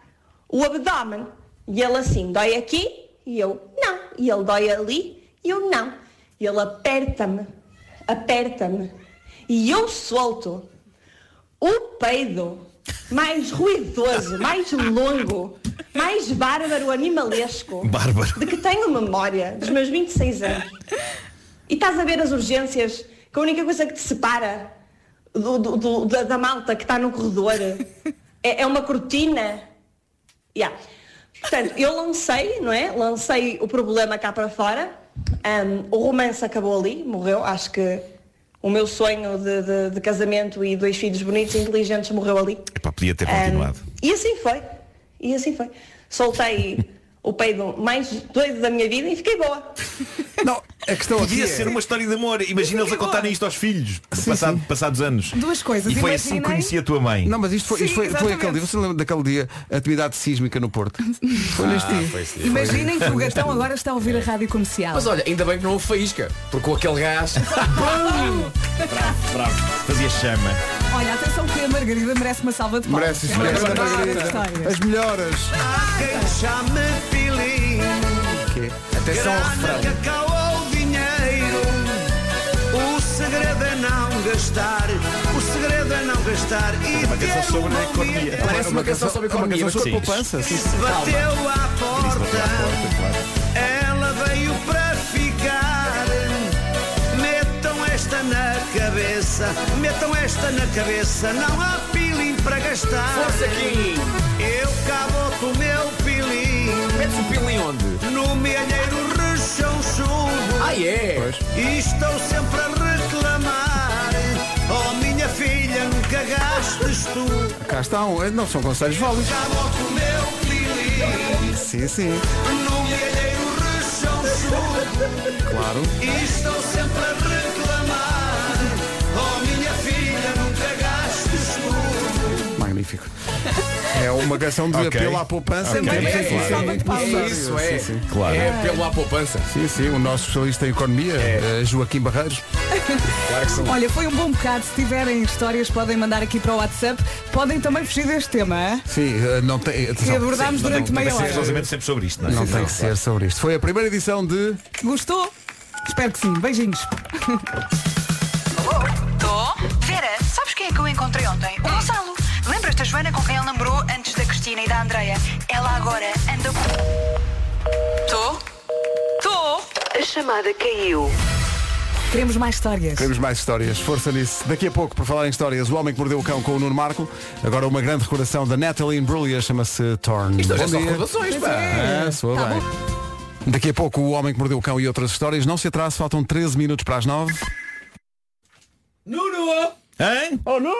o abdômen. E ele assim, dói aqui? E eu, não. E ele dói ali? E eu, não. E ele aperta-me, aperta-me. E eu solto o peido mais ruidoso, mais longo, mais bárbaro, animalesco Bárbaro. de que tenho memória dos meus 26 anos. E estás a ver as urgências, que a única coisa que te separa do- do- do- da, da malta que está no corredor é, é uma cortina. Yeah. Portanto, eu lancei, não é? Lancei o problema cá para fora. Ahm, o romance acabou ali, morreu. Acho que o meu sonho de, de- de casamento e dois filhos bonitos e inteligentes morreu ali. Epá, podia ter continuado. e assim foi. E assim foi. Soltei o peido mais doido da minha vida e fiquei boa. Não, a questão aqui Podia é- ser uma história de amor. Imagina eles a contarem isto aos filhos, passado- passados anos. Duas coisas. E foi assim que conheci a tua mãe. Não, mas isto foi, isto Sim, foi, foi aquele dia. Você lembra daquele dia, atividade sísmica no Porto? Foi neste dia. Imaginem que o gatão agora está a ouvir a rádio comercial. Mas olha, ainda bem que não houve faísca, porque com aquele gás. Bravo. Fazia chama. Olha, atenção que a Margarida merece uma salva de palmas. Merece, É merece, grande Margarida. As melhoras. Quê? Atenção ao refrão. Cacau ou dinheiro O segredo é não gastar O segredo é não gastar E Uma canção sobre a economia. Parece uma canção sobre economia. canção sobre Sim. poupança. Sim. Se bateu à porta Ela veio para ficar Metam esta na cabeça Metam esta na cabeça Não há pilim para gastar Força aqui! Eu cá boto o meu Metes o pilo em onde? No milheiro rechonchudo Ah, é? E estou sempre a reclamar Oh minha filha, nunca gastes tu Cá estão. Eh, Não são conselhos válidos. Já boto o meu pilim Sim, sim. No milheiro rechonchudo Claro. E estou sempre a reclamar É uma canção de Ok. apelo à poupança. Ok. que temos É, é. É isso, é. Sim, sim. Claro. É pelo à poupança. Sim, sim, o nosso especialista em economia, eh, Joaquim Barreiros. Claro que sim. Olha, foi um bom bocado. Se tiverem histórias, podem mandar aqui para o WhatsApp. Podem também fugir deste tema, hein? Sim, não tem. que abordámos durante não tem meia que ser hora. sempre sobre isto, não é? Não tem que ser sobre isto. Foi a primeira edição de. Gostou? Espero que sim. Beijinhos. Tô? Vera, sabes quem é que eu encontrei ontem? O Gonçalo. Joana com quem ele namorou antes da Cristina e da Andreia? Ela agora anda. Tô? Tô? A chamada caiu. Queremos mais histórias. Queremos mais histórias, força nisso. Daqui a pouco, por falar em histórias, o homem que mordeu o cão com o Nuno Marco. Agora uma grande recordação da Natalie Imbruglia, chama-se Torn. Isto Bom é só dia. recordações, pá. Ah, soa Tá bem. Daqui a pouco o homem que mordeu o cão e outras histórias. Não se atrase, faltam 13 minutos para as 9. Nuno! Hein? Oh, Nuno!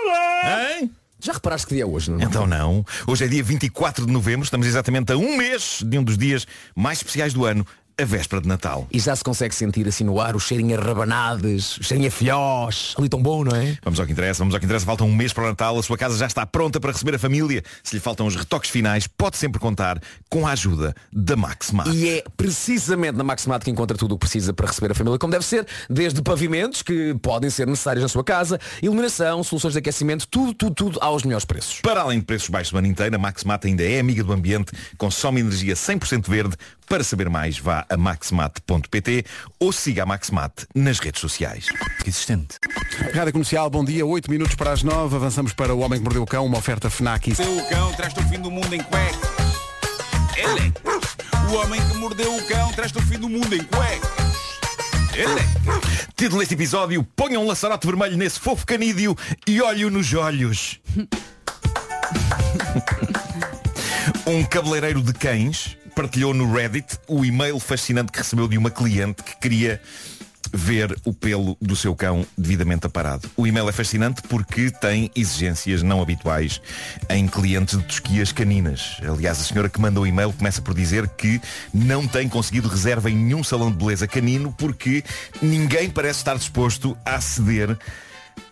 Hein? Já reparaste que dia é hoje, não? Então não. Hoje é dia 24 de novembro, estamos exatamente a um mês de um dos dias mais especiais do ano, a véspera de Natal. E já se consegue sentir assim no ar o cheirinho a rabanadas, o cheirinho a filhós. Ali tão bom, não é? Vamos ao que interessa, vamos ao que interessa. Falta um mês para o Natal, a sua casa já está pronta para receber a família. Se lhe faltam os retoques finais, pode sempre contar com a ajuda da Maxmat. E é precisamente na Maximat que encontra tudo o que precisa para receber a família como deve ser, desde pavimentos que podem ser necessários na sua casa, iluminação, soluções de aquecimento, tudo, tudo, tudo aos melhores preços. Para além de preços baixos o ano inteiro, a Maxmat ainda é amiga do ambiente, consome energia 100% verde. Para saber mais, vá a maxmat.pt ou siga a Maxmat nas redes sociais. Existente. Rádio Comercial, bom dia, 8 minutos para as 9. Avançamos para o homem que mordeu o cão, uma oferta FNAC. e- O cão traz-te o fim do mundo em cuecas. Ele. O homem que mordeu o cão traz-te o fim do mundo em cuecas. Título deste episódio, ponham um laçarote vermelho nesse fofo canídeo e olho nos olhos. Um cabeleireiro de cães partilhou no Reddit o e-mail fascinante que recebeu de uma cliente que queria ver o pelo do seu cão devidamente aparado. O e-mail é fascinante porque tem exigências não habituais em clientes de tosquias caninas. Aliás, a senhora que mandou o e-mail começa por dizer que não tem conseguido reserva em nenhum salão de beleza canino porque ninguém parece estar disposto a ceder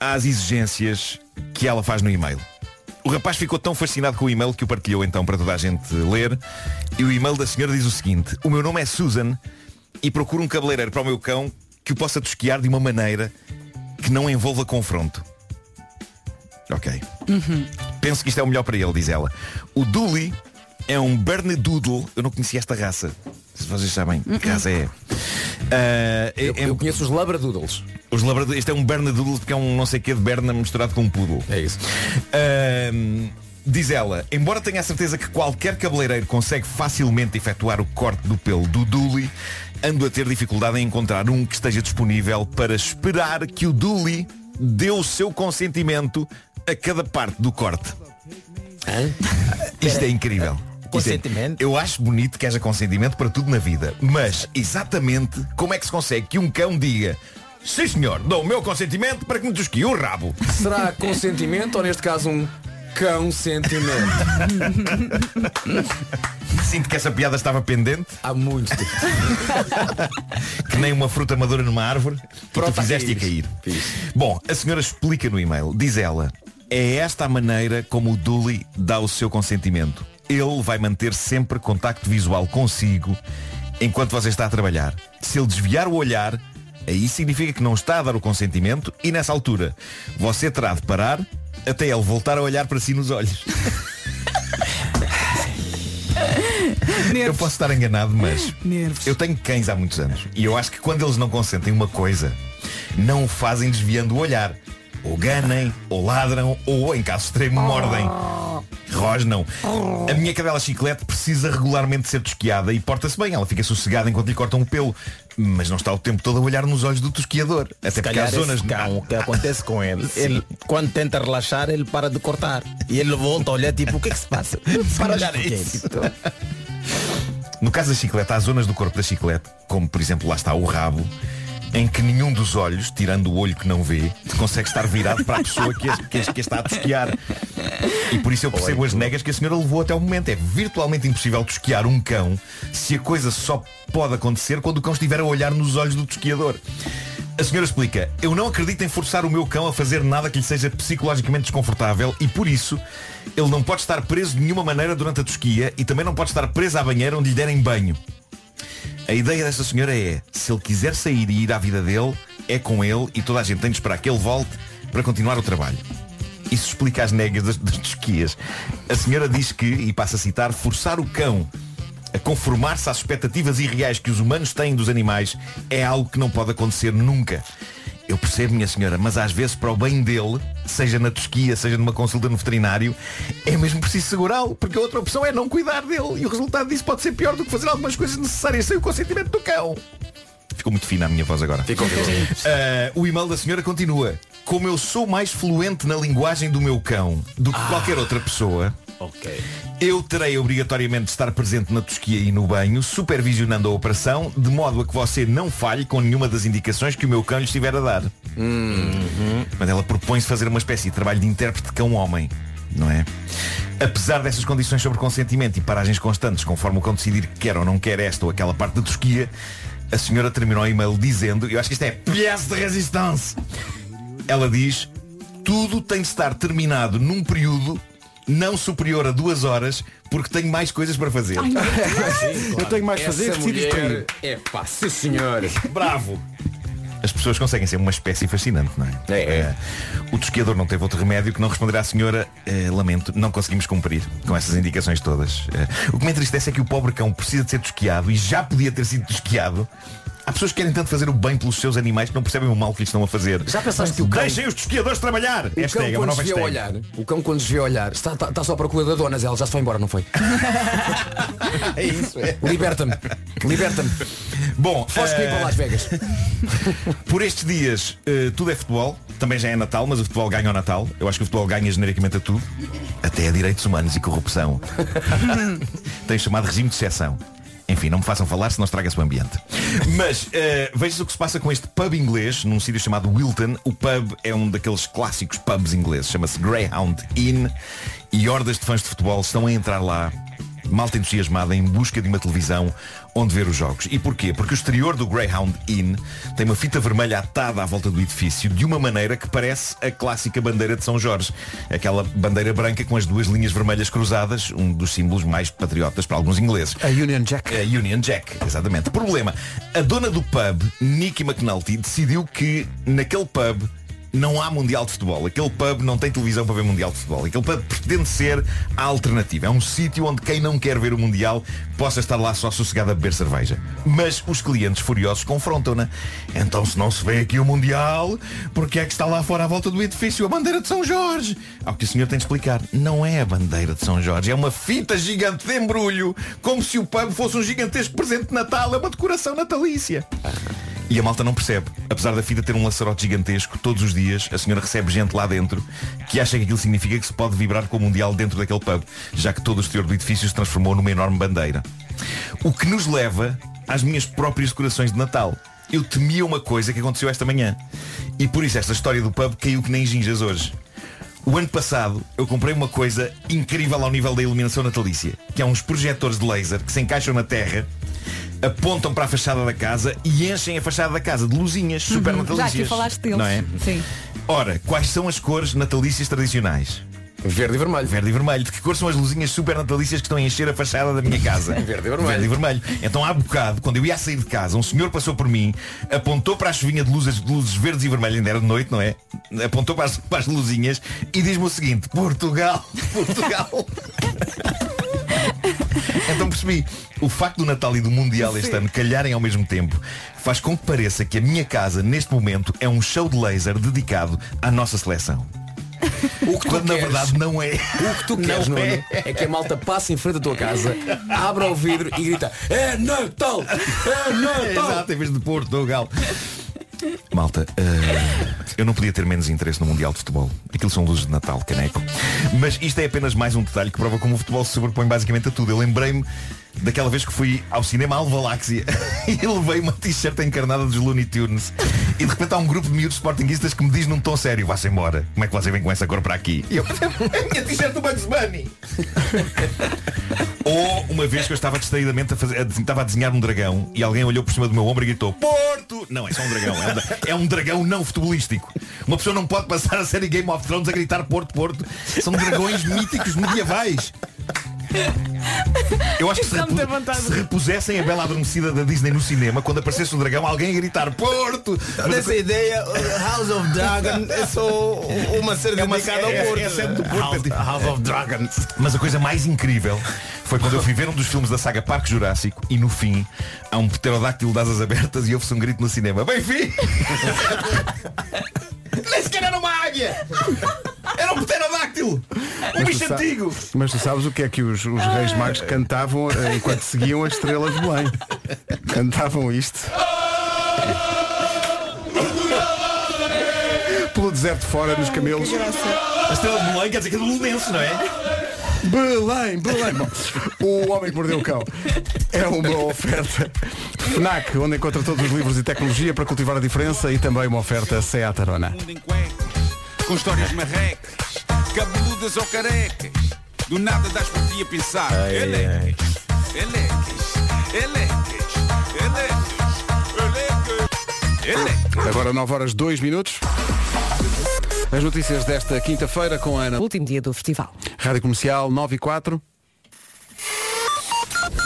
às exigências que ela faz no e-mail. O rapaz ficou tão fascinado com o e-mail que o partilhou então para toda a gente ler. E o e-mail da senhora diz o seguinte: O meu nome é Susan e procuro um cabeleireiro para o meu cão que o possa tosquiar de uma maneira que não envolva confronto. Ok. Penso que isto é o melhor para ele, diz ela. O Dooley é um Bernedoodle. Eu não conhecia esta raça. Se vocês sabem que raça é. Ah, é- Eu, é- eu conheço os labradoodles. os labradores, este é um Bernedoodle porque é um não sei quê de Berna misturado com um poodle. É isso. Ahm, diz ela, embora tenha a certeza que qualquer cabeleireiro consegue facilmente efetuar o corte do pelo do Dooley, ando a ter dificuldade em encontrar um que esteja disponível para esperar que o Dooley dê o seu consentimento a cada parte do corte. Isto é incrível. Consentimento? Eu acho bonito que haja consentimento para tudo na vida, mas exatamente como é que se consegue que um cão diga Sim senhor, dou o meu consentimento para que me tosquie o rabo. Será consentimento ou neste caso um cão sentimento? Sinto que essa piada estava pendente. Há muito tempo. que nem uma fruta madura numa árvore que tu Pronto a fizeste a cair. cair. Bom, a senhora explica no e-mail, diz ela, é esta a maneira como o Dooley dá o seu consentimento. Ele vai manter sempre contacto visual consigo enquanto você está a trabalhar. Se ele desviar o olhar, aí significa que não está a dar o consentimento e nessa altura você terá de parar até ele voltar a olhar para si nos olhos. Eu posso estar enganado, mas Nervos. eu tenho cães há muitos anos e eu acho que quando eles não consentem uma coisa, não o fazem desviando o olhar. Ou ganem, ou ladram, ou em caso extremo mordem. Rosnam. A minha cadela chiclete precisa regularmente ser tosquiada e porta-se bem. Ela fica sossegada enquanto lhe cortam o pelo. Mas não está o tempo todo a olhar nos olhos do tosquiador. Até Se porque há zonas. cão, o que acontece com ele, Sim. ele quando tenta relaxar, ele para de cortar. E ele volta a olhar tipo, o que é que se passa? Para porquê? isso. No caso da chiclete, há zonas do corpo da chiclete, como por exemplo lá está o rabo, em que nenhum dos olhos, tirando o olho que não vê, consegue estar virado para a pessoa que, a- que, a- que a está a tosquiar. E por isso eu percebo as negas que a senhora levou até o momento. É virtualmente impossível tosquiar um cão se a coisa só pode acontecer quando o cão estiver a olhar nos olhos do tosquiador. A senhora explica, eu não acredito em forçar o meu cão a fazer nada que lhe seja psicologicamente desconfortável e por isso ele não pode estar preso de nenhuma maneira durante a tosquia e também não pode estar preso à banheira onde lhe derem banho. A ideia desta senhora é, se ele quiser sair e ir à vida dele, é com ele e toda a gente tem de esperar que ele volte para continuar o trabalho. Isso explica as negas das, das tosquias. A senhora diz que, e passa a citar, forçar o cão a conformar-se às expectativas irreais que os humanos têm dos animais é algo que não pode acontecer nunca. Eu percebo, minha senhora, mas às vezes para o bem dele, seja na tosquia, seja numa consulta no veterinário, é mesmo preciso segurá-lo, porque a outra opção é não cuidar dele. E o resultado disso pode ser pior do que fazer algumas coisas necessárias sem o consentimento do cão. Ficou muito fina a minha voz agora. Ficou. Ah, o e-mail da senhora continua. Como eu sou mais fluente na linguagem do meu cão do que qualquer outra pessoa, eu terei obrigatoriamente de estar presente na tosquia e no banho, supervisionando a operação, de modo a que você não falhe com nenhuma das indicações que o meu cão lhe estiver a dar. Mas ela propõe-se fazer uma espécie de trabalho de intérprete cão-homem. Não é? Apesar dessas condições sobre consentimento e paragens constantes, conforme o cão decidir que quer ou não quer esta ou aquela parte da tosquia, a senhora terminou o e-mail dizendo, eu acho que isto é pièce de resistência. Ela diz, tudo tem de estar terminado num período não superior a duas horas, porque tenho mais coisas para fazer. Eu tenho mais a fazer, mulher é pá, sim senhor. Bravo! As pessoas conseguem ser uma espécie fascinante, não é? Eh, o tosquiador não teve outro remédio que não responder à senhora eh, Lamento, não conseguimos cumprir com essas indicações todas Eh, O que me entristece é que o pobre cão precisa de ser tosquiado E já podia ter sido tosquiado Há pessoas que querem tanto fazer o bem pelos seus animais Que não percebem o mal que lhes estão a fazer Já pensaste que o cão- Deixem os tosquiadores trabalhar O Hashtag, é cão uma quando o hashtag. olhar, o cão quando desvia o olhar, está, está, está só à procura da dona, ela já se foi embora, não foi? É isso, é Liberta-me, liberta-me. Bom, Foste eh, para Las Vegas. Por estes dias, eh, tudo é futebol. Também já é Natal, mas o futebol ganha o Natal. Eu acho que o futebol ganha genericamente a tudo. Até a direitos humanos e corrupção. Tem chamado regime de exceção. Enfim, não me façam falar, senão estraga-se o ambiente. Mas eh, veja o que se passa com este pub inglês, num sítio chamado Wilton. O pub é um daqueles clássicos pubs ingleses, chama-se Greyhound Inn. E hordas de fãs de futebol estão a entrar lá, malta entusiasmada, em busca de uma televisão onde ver os jogos. E porquê? Porque o exterior do Greyhound Inn tem uma fita vermelha atada à volta do edifício de uma maneira que parece a clássica bandeira de São Jorge. Aquela bandeira branca com as duas linhas vermelhas cruzadas, um dos símbolos mais patriotas para alguns ingleses. A Union Jack. A Union Jack, exatamente. Problema, a dona do pub, Nicky McNulty, decidiu que naquele pub não há Mundial de Futebol. Aquele pub não tem televisão para ver Mundial de Futebol. Aquele pub pretende ser a alternativa. É um sítio onde quem não quer ver o Mundial possa estar lá só sossegado a beber cerveja. Mas os clientes furiosos confrontam-na. Então se não se vê aqui o Mundial, porque é que está lá fora à volta do edifício a bandeira de São Jorge? Ao que o senhor tem de explicar. Não é a bandeira de São Jorge, é uma fita gigante de embrulho, como se o pub fosse um gigantesco presente de Natal, é uma decoração natalícia. E a malta não percebe. Apesar da fita ter um laçarote gigantesco, todos os dias a senhora recebe gente lá dentro que acha que aquilo significa que se pode vibrar com o Mundial dentro daquele pub, já que todo o exterior do edifício se transformou numa enorme bandeira. O que nos leva às minhas próprias decorações de Natal. Eu temia uma coisa que aconteceu esta manhã. E por isso esta história do pub caiu que nem ginjas hoje. O ano passado eu comprei uma coisa incrível ao nível da iluminação natalícia, que é uns projetores de laser que se encaixam na terra, apontam para a fachada da casa e enchem a fachada da casa de luzinhas super Uhum. Já natalícias. aqui falaste deles. Não é? Sim. Ora, quais são as cores natalícias tradicionais? Verde e vermelho. Verde e vermelho. De que cor são as luzinhas super natalícias que estão a encher a fachada da minha casa? Verde e vermelho. Verde e vermelho. Então há bocado, quando eu ia sair de casa, um senhor passou por mim, apontou para a chuvinha de luzes, de luzes verdes e vermelhas, ainda era de noite, não é? Apontou para as, para as luzinhas e diz-me o seguinte, Portugal, Portugal. Então percebi, o facto do Natal e do Mundial este Sim. ano calharem ao mesmo tempo faz com que pareça que a minha casa, neste momento, é um show de laser dedicado à nossa seleção. O que tu Quando na queres- verdade não é. O que tu queres, Não Nuno, é. é. que a malta passe em frente à tua casa, abra o vidro e grita É Natal! É Natal! Exato, em vez de Portugal. Malta, eh, eu não podia ter menos interesse no Mundial de Futebol. Aquilo são luzes de Natal, caneco. Mas isto é apenas mais um detalhe que prova como o futebol se sobrepõe basicamente a tudo. Eu lembrei-me daquela vez que fui ao cinema Alvaláxia e levei uma t-shirt encarnada dos Looney Tunes. E de repente há um grupo de miúdos sportinguistas que me diz num tom sério, vá-se embora. Como é que você vem com essa cor para aqui? E eu, é a minha t-shirt do Bugs Bunny. Ou uma vez que eu estava distraidamente a fazer, a- estava a desenhar um dragão e alguém olhou por cima do meu ombro e gritou Porto! Não, é só um dragão. É um, é um dragão não futebolístico. Uma pessoa não pode passar a série Game of Thrones a gritar Porto, Porto. São dragões míticos medievais. Eu acho que se, repu- se repusessem a Bela Adormecida da Disney no cinema, quando aparecesse o dragão, alguém a gritar Porto! A Nessa ideia, House of Dragon é só uma série É uma- dedicada ao é- é- Porto. é a série do Porto, House, é tipo- House of Dragons. Mas a coisa mais incrível foi quando eu fui ver um dos filmes da saga Parque Jurássico e no fim há um pterodáctilo de asas abertas e ouve-se um grito no cinema. Bem fim! Nem sequer era uma águia! Era um pterodáctilo! Mas tu bicho antigo! Mas tu sabes o que é que os, os reis magos cantavam eh, enquanto seguiam as estrelas de Belém? Cantavam isto. Pelo deserto fora, nos camelos. A estrela de Belém quer dizer que é do Ludense, não é? Belém, Belém. Bom, o Homem que Mordeu o Cão é uma oferta FNAC, onde encontra todos os livros e tecnologia para cultivar a diferença e também uma oferta Seat Arona. Mundo em cuecas, com histórias marrecas, cabeludas ou carecas. Do nada das por ti a pensar. Elecas, elecas, elecas, elecas, elecas, elecas. Agora 9 horas 2 minutos. As notícias desta quinta-feira com a Ana. Último dia do festival. Rádio Comercial 9 e 4.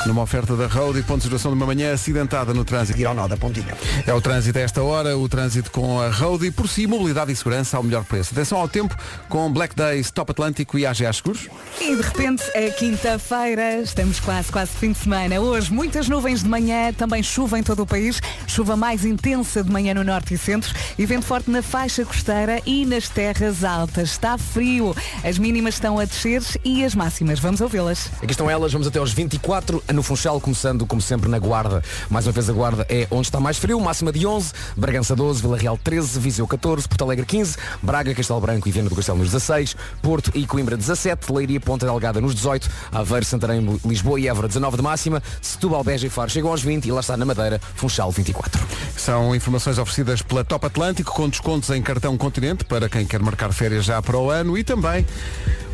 Numa oferta da Road e ponto de situação de uma manhã acidentada no trânsito. Ir ao nó da pontinha. É o trânsito a esta hora, o trânsito com a Road e por si, mobilidade e segurança ao melhor preço. Atenção ao tempo com Black Days, Top Atlântico e AGA Seguros. E de repente é quinta-feira, estamos quase, quase fim de semana. Hoje muitas nuvens de manhã, também chuva em todo o país, chuva mais intensa de manhã no norte e centro e vento forte na faixa costeira e nas terras altas. Está frio, as mínimas estão a descer e as máximas, vamos ouvi-las. Aqui estão elas, vamos até aos 24. A no Funchal, começando como sempre na Guarda. Mais uma vez a Guarda é onde está mais frio, máxima de 11, Bragança 12, Vila Real 13, Viseu 14, Porto Alegre 15, Braga, Castelo Branco e Viana do Castelo nos 16, Porto e Coimbra 17, Leiria, Ponta Delgada nos 18, Aveiro, Santarém, Lisboa e Évora 19 de máxima, Setúbal, Beja e Faro chegam aos 20 e lá está na Madeira, Funchal 24. São informações oferecidas pela Top Atlântico com descontos em cartão Continente para quem quer marcar férias já para o ano e também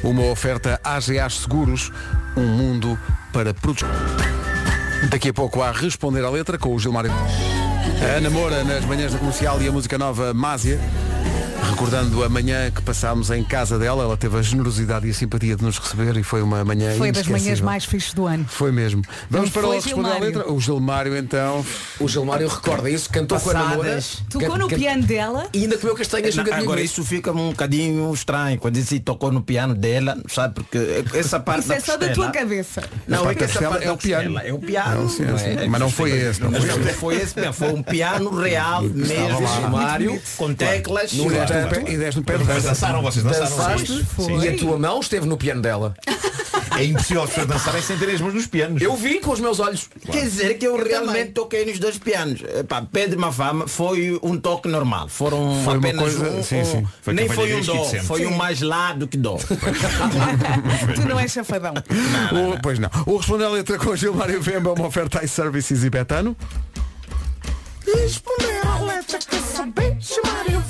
uma oferta AGA Seguros, um mundo para produtos. Daqui a pouco há Responder à Letra com o Gilmário. A Ana Moura nas manhãs da comercial e a música nova Másia. Recordando a manhã que passámos em casa dela, ela teve a generosidade e a simpatia de nos receber e foi uma manhã Foi das manhãs mais fixes do ano. Foi mesmo. Vamos para o responder à letra. O Gilmário então. O Gilmário recorda isso, cantou com a Ana Moura. Tocou no piano dela. E ainda comeu castanhas Não, no agora isso fica um bocadinho estranho quando disse tocou no piano dela, sabe? Porque essa parte Isso é só da tua cabeça. Não, é que essa parte é da o piano. É o piano. É? Mas não foi esse, não foi esse. foi um piano real mesmo. Gilmário, com teclas. E deste no pé- e deste no pé de Mas dançaram vocês, dançaram Dançaste e a tua mão esteve no piano dela. É impossível as pessoas dançarem sem terem as mãos nos pianos. Eu vi com os meus olhos. Quer dizer que eu realmente toquei nos dois pianos. Epá, Pedro Mafama foi um toque normal. Foram Foi uma apenas coisa- um, sim, sim. Foi nem foi um e dó, foi um mais lá do que dó. Tu não és chafadão. O- pois não. O Responder à Letra com o Gilmário Vemba é uma oferta iServices e Betano. Responder à letra Gilmário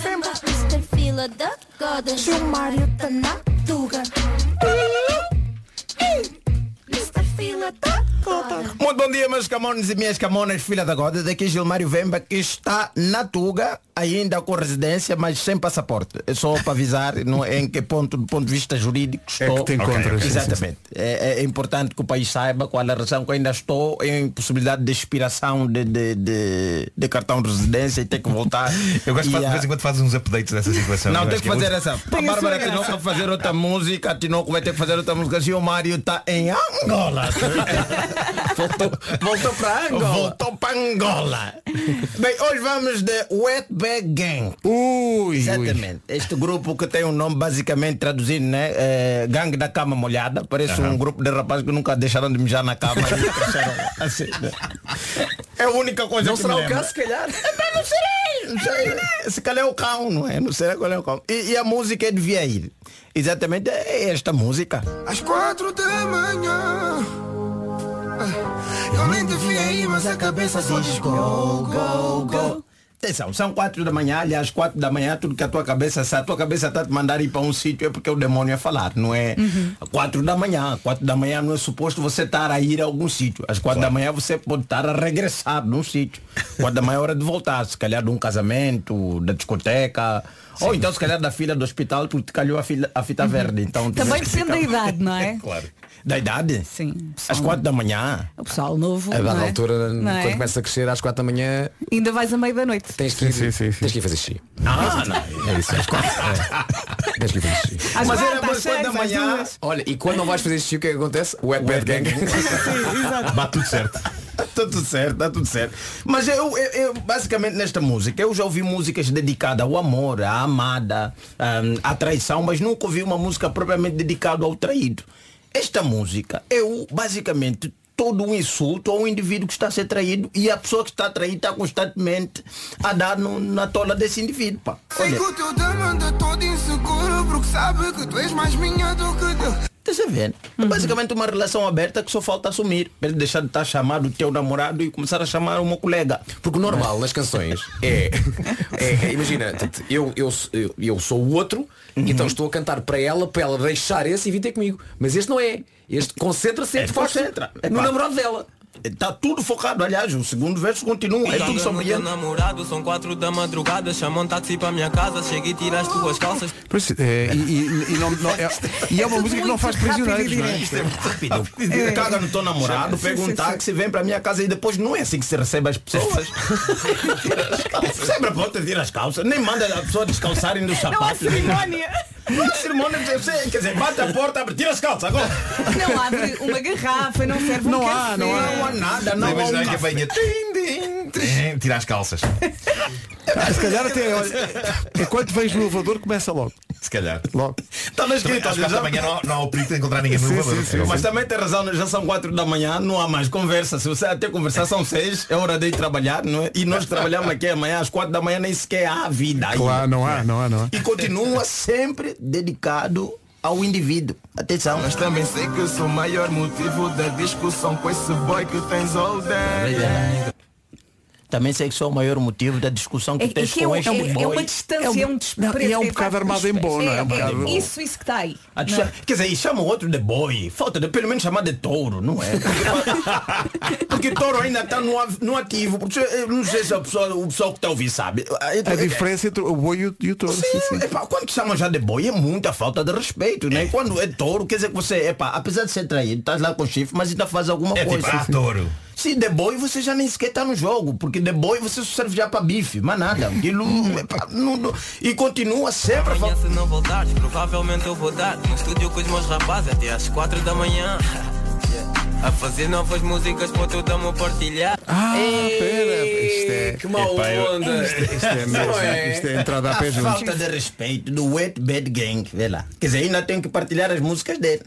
Vemba Mr. Fila da Goda Gilmário tá na Da Goda Muito bom dia, meus camones e minhas camonas, filha da goda. Daqui Gilmário Vemba, que está na Tuga, ainda com residência, mas sem passaporte. É só para avisar não é em que ponto, do ponto de vista jurídico É estou. que te encontras, Ok, sim, Exatamente. É, é importante que o país saiba qual a razão que eu ainda estou em possibilidade de expiração de, de, de, de cartão de residência e ter que voltar. Eu gosto de, de ah, vez em quando fazes uns updates dessa situação. Não, tem que fazer é essa. A Bárbara Tinoco vai fazer outra música, a Tinoco vai ter que fazer outra música. Gil Mário está em Angola. Voltou, voltou para Angola. Voltou para Angola. Bem, hoje vamos de Wetback Gang. Ui, ui. Exatamente. Este grupo que tem um nome basicamente traduzido, né? É, gangue da cama molhada. Parece um grupo de rapazes que nunca deixaram de mijar na cama assim. né? É a única coisa Não que será o caso, se calhar. Epá, não sei. Se calhar é o cão, não é? Não sei qual é o cão. E, e a música é devia ir. Exatamente é esta música. Às quatro da manhã Eu nem devia ir, mas a cabeça só diz go, go, go Atenção, são quatro da manhã, aliás, quatro da manhã, tudo que a tua cabeça, se a tua cabeça está te mandar ir para um sítio é porque o demônio a falar, não é? Quatro da manhã, quatro da manhã não é suposto você estar a ir a algum sítio. Às quatro da manhã você pode estar a regressar num sítio. Quatro da manhã é hora de voltar, se calhar de um casamento, da discoteca, ou então se calhar da fila do hospital porque te calhou a, fila, a fita verde. Então Também depende da idade, não é? Claro. Da idade? Sim. Às quatro da manhã. O pessoal novo. A dada não é? altura, Não é? quando começa a crescer às 4 da manhã, Ainda vais a meio da noite. tens que ir, Sim, sim, sim, Tens que ir fazer xixi. Ah, não. É isso, às quatro. É. Tens que ir fazer xixi. Às Mas era quatro, às quatro da manhã. Olha, e quando não vais fazer xixi, o que é que acontece? O Wet Bad Gang. Bate tudo certo. Está tudo certo, está tudo certo. Mas eu, eu- eu, basicamente nesta música, eu já ouvi músicas dedicadas ao amor, à amada, hum, à traição, mas nunca ouvi uma música propriamente dedicada ao traído. Esta música, eu basicamente todo um insulto ao indivíduo que está a ser traído e a pessoa que está a trair está constantemente a dar no- na tola desse indivíduo. Pá. Sei Olha, que o teu todo inseguro Porque sabe que tu és mais minha do que teu Estás a ver? É basicamente uma relação aberta que só falta assumir. Para deixar de estar a chamar o teu namorado e começar a chamar o meu colega. Porque o normal nas canções é, é- é- imagina, eu, eu, eu, eu sou o outro, então estou a cantar para ela, para ela deixar esse e vir ter comigo. Mas este não é. Este concentra-se É, concentra. no namorado dela. Está tudo focado, aliás, o segundo verso continua, é tudo sobre ele. namorado, são quatro da madrugada, chama um táxi para minha casa, chega e tira as tuas calças. Por isso, é, e, e- e não- não- é, e é uma música que não faz prisioneiros, não é? Isto é muito rápido. Caga no teu namorado, pega um táxi, vem para a minha casa e depois não é assim que se recebe as pessoas. Sempre pode tirar as calças, nem manda a pessoa descalçarem dos Não há sapatos. cerimónia. Não há cerimónia, você, quer dizer, bate a porta, abre, tira as calças agora. Não abre uma garrafa, não serve um Não há, café. não há. Não há nada, Não há um que venha tim, tim, tim, tira as calças. Ah, Se calhar até, olha, enquanto vejo no elevador começa logo. Se calhar. Logo. Está na escrita, Às quatro da manhã não, não há o perigo de encontrar ninguém no elevador. Mas também tem razão, já são quatro da manhã, não há mais conversa. Se você até conversar são seis, é hora de ir trabalhar, não é? E nós trabalhamos aqui amanhã às quatro da manhã, nem sequer há vida. Claro, não há, não há, não há. E continua sempre dedicado ao indivíduo. Atenção. Mas também sei que sou o maior motivo da discussão com esse boy que tens all day. Também sei que sou o maior motivo da discussão que É, tens que é, com um- este é- é boy. uma distância, é um desprezo. Não, e é um pá, bocado armado em bom, não é? Um bocado- Isso, isso que está aí. A não é? Quer dizer, e chama o outro de boi. Falta de pelo menos chamar de touro, não é? Porque, porque touro ainda está no, no ativo. Porque eu não sei se a pessoa, o pessoal que está a ouvir sabe. A diferença entre o boi e o, o touro. Sim, sim. Epá, quando chamam já de boi é muita falta de respeito, né? Quando é touro, quer dizer que você, epá, apesar de ser traído, estás lá com chifre, mas ainda faz alguma É coisa. tipo, ah, touro. Se de boi você já nem sequer está no jogo, porque de boi você só serve já para bife, mas nada. Aquilo, epá, não- não- e continua sempre a falar. se não voltares, provavelmente eu vou dar No estúdio com os meus rapazes até às quatro da manhã A fazer novas músicas para toda me partilhar Ah, pera, isto é. Que mau eu- onda. Isto, isto é mesmo. É? Isto é entrada a pé A juntos. falta de respeito do Wet Bad Gang, vê lá. Quer dizer, ainda tenho que partilhar as músicas dele.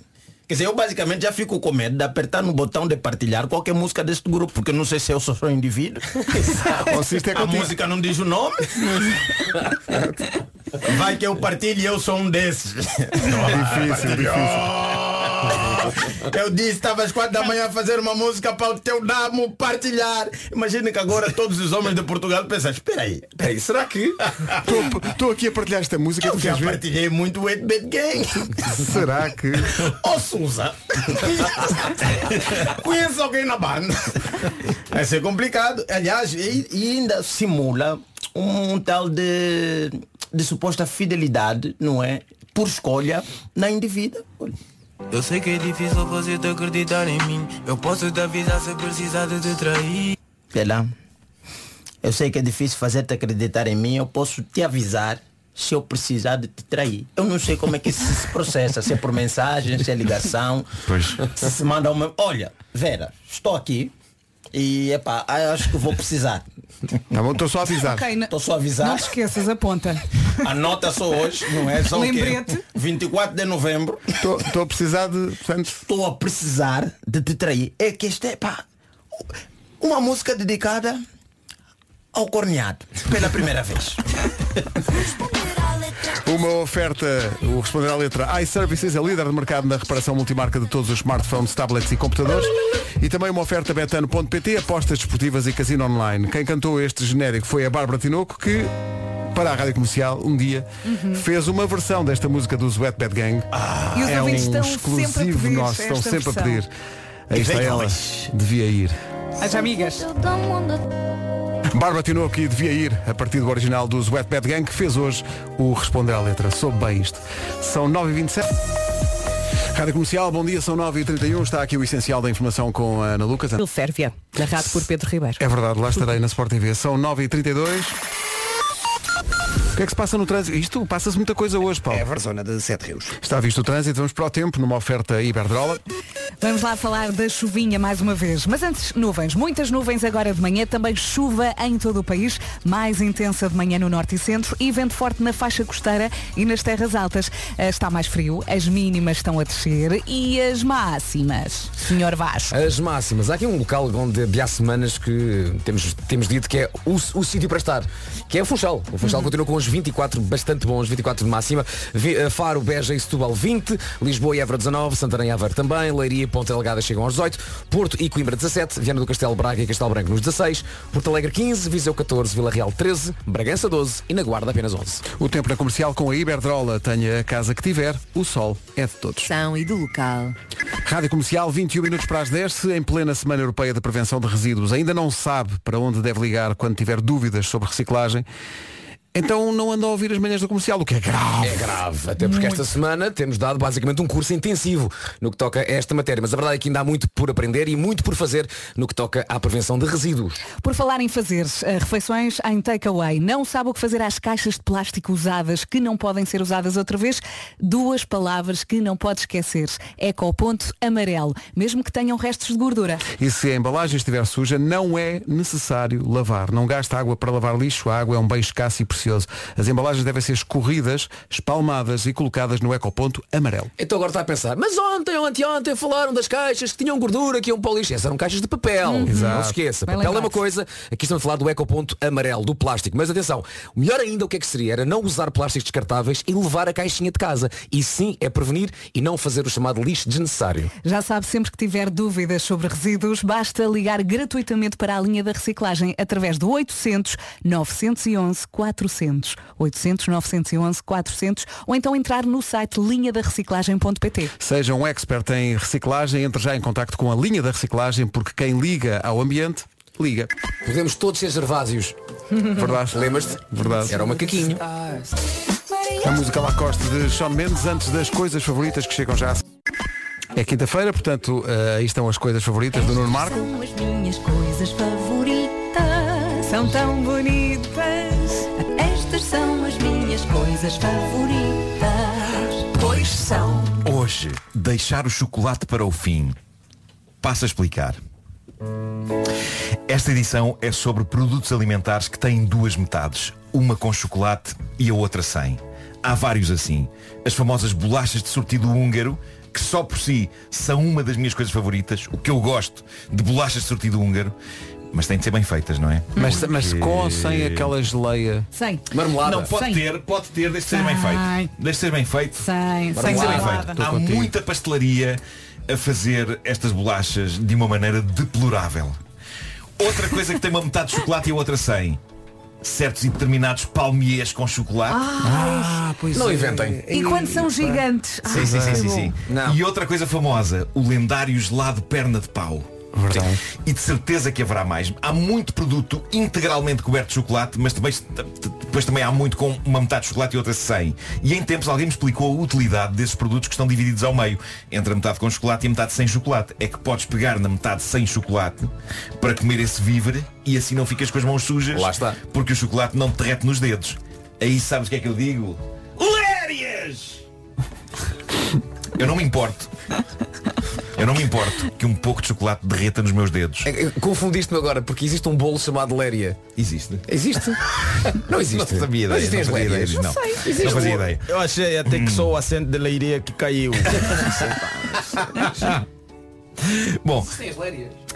Quer dizer, eu basicamente já fico com medo de apertar no botão de partilhar qualquer música deste grupo, porque eu não sei se eu sou só indivíduo. Ou se isto é a música não diz o nome. Vai que eu partilho e eu sou um desses. Difícil, difícil. Eu disse, estava às quatro da manhã a fazer uma música para o teu damo partilhar. Imagina que agora todos os homens de Portugal pensam, espera aí, espera aí, será que Estou aqui a partilhar esta música. eu já partilhei muito o 8-Bit Gang? Será que. Ó Sousa, conhece alguém na banda? Vai ser complicado. Aliás, e, e ainda simula um, tal de, de suposta fidelidade, não é? Por escolha na indivídua. Eu sei que é difícil fazer-te acreditar em mim Eu posso te avisar se precisar de te trair lá. Eu sei que é difícil fazer-te acreditar em mim, eu posso te avisar se eu precisar de te trair. Eu não sei como é que isso se processa, se é por mensagem, se é ligação, se se manda uma. Olha, Vera, estou aqui e epá, acho que vou precisar. Tá bom, estou só a avisar. Estou só a avisar. Não te esqueças, aponta. Anota só hoje, não é? Só o quê? Lembrete. 24 de novembro. Estou a precisar de. Estou a precisar de te trair. É que esta é pá, uma música dedicada ao corneado. Pela primeira vez. Uma oferta, o responder à letra iServices, a líder de mercado na reparação multimarca de todos os smartphones, tablets e computadores. E também uma oferta betano.pt, apostas desportivas e casino online. Quem cantou este genérico foi a Bárbara Tinoco, que, para a Rádio Comercial, um dia, fez uma versão desta música dos Wet Bad Gang. E os é um estão exclusivo nosso, estão sempre a pedir. Aí está ela, devia ir. As amigas. Bárbara Tinoco e devia ir a partir do original dos Wet Bad Gang que fez hoje o Responder à Letra. Soube bem isto. São 9h27. Rádio Comercial, bom dia, são 9h31. Está aqui o essencial da informação com a Ana Lucas. Férvia, narrado por Pedro Ribeiro. É verdade, lá estarei na Sport TV. São 9h32. O que é que se passa no trânsito? Isto passa-se muita coisa hoje, Paulo. É a zona de Sete Rios. Está visto o trânsito, vamos para o tempo numa oferta Iberdrola. Vamos lá falar da chuvinha mais uma vez. Mas antes, nuvens. Muitas nuvens agora de manhã. Também chuva em todo o país. Mais intensa de manhã no norte e centro. E vento forte na faixa costeira e nas terras altas. Eh, Está mais frio. As mínimas estão a descer. E as máximas? Senhor Vasco. As máximas. Há aqui um local onde de há semanas que temos, temos dito que é o, o sítio para estar, que é o Funchal. O Funchal continua com os 24 bastante bons, 24 de máxima. Eh, Faro, Beja e Setúbal 20, Lisboa e Évora 19, Santarém e Aveiro também, Leiria e Ponta Delgada chegam aos 18, Porto e Coimbra 17, Viana do Castelo Braga e Castelo Branco nos 16, Porto Alegre 15, Viseu 14, Vila Real 13, Bragança 12 e na Guarda apenas 11. O tempo na comercial com a Iberdrola. Tenha a casa que tiver, o sol é de todos. São e do local. Rádio Comercial, 21 minutos para as 10. Se em plena Semana Europeia de Prevenção de Resíduos ainda não sabe para onde deve ligar quando tiver dúvidas sobre reciclagem, então não anda a ouvir as manhãs do comercial, o que é grave. É grave, até porque esta semana temos dado basicamente um curso intensivo no que toca a esta matéria, mas a verdade é que ainda há muito por aprender e muito por fazer no que toca à prevenção de resíduos. Por falar em fazer eh, refeições em takeaway, não sabe o que fazer às caixas de plástico usadas que não podem ser usadas outra vez? Duas palavras que não pode esquecer. Ecoponto amarelo, mesmo que tenham restos de gordura. E se a embalagem estiver suja, não é necessário lavar. Não gasta água para lavar lixo. A água é um bem escasso e precioso delicioso. As embalagens devem ser escorridas, espalmadas e colocadas no ecoponto amarelo. Então agora está a pensar, mas ontem ou anteontem falaram das caixas que tinham gordura, que iam para o lixo. Essas eram caixas de papel. Uhum. Exato. Não se esqueça. Bem papel é lembrado. uma coisa, aqui estamos a falar do ecoponto amarelo, do plástico. Mas atenção, o melhor ainda o que é que seria? Era não usar plásticos descartáveis e levar a caixinha de casa. E sim, é prevenir e não fazer o chamado lixo desnecessário. Já sabe, sempre que tiver dúvidas sobre resíduos, basta ligar gratuitamente para a linha da reciclagem através do 800 911 400. 800 911 400 ou então entrar no site linhadareciclagem.pt. Seja um expert em reciclagem, entre já em contacto com a linha da reciclagem, porque quem liga ao ambiente, liga. Podemos todos ser gervásios. Verdade. Lembras-te? Verdade. Era o macaquinho. A música Lacoste de Sean Mendes, antes das coisas favoritas que chegam já. É quinta-feira, portanto, eh, aí estão as coisas favoritas do Nuno Marco. São as minhas coisas favoritas. São tão bonitas. Coisas favoritas. Pois são. Hoje, deixar o chocolate para o fim. Passo a explicar. Esta edição é sobre produtos alimentares que têm duas metades, uma com chocolate e a outra sem. Há vários assim. As famosas bolachas de sortido húngaro, que só por si são uma das minhas coisas favoritas, o que eu gosto de bolachas de sortido húngaro, mas têm de ser bem feitas, não é? Mas, mas com ou sem aquela geleia? Sem. Não, pode ter, pode ter, deixe de ser bem feito. Deixe de ser bem feito. Sem. Tem que ser bem Marmelada. feito. Há muita pastelaria a fazer estas bolachas de uma maneira deplorável. Outra coisa que tem uma metade de chocolate e a outra sem. Certos e determinados palmiers com chocolate. Ah, pois Não é. inventem. E quando são gigantes? Sim, sim, sim, Ah, sim, que sim. bom. E outra coisa famosa, o lendário gelado perna de pau. Verdade. E de certeza que haverá mais. Há muito produto integralmente coberto de chocolate, mas também, depois também há muito com uma metade de chocolate e outra sem. E em tempos alguém me explicou a utilidade desses produtos que estão divididos ao meio, entre a metade com chocolate e a metade sem chocolate. É que podes pegar na metade sem chocolate para comer esse vívere e assim não ficas com as mãos sujas. Lá está. Porque o chocolate não te derrete nos dedos. Aí sabes o que é que eu digo? Lérias! Eu não me importo. Eu não me importo que um pouco de chocolate derreta nos meus dedos. É, Confundiste-me agora, porque existe um bolo chamado Léria. Existe? Existe? Não existe. Não sabia Não ideia. Não as fazia ideia. Não, sei. não Existe. fazia ideia. Eu achei até que só o acento de leiria que caiu. Bom,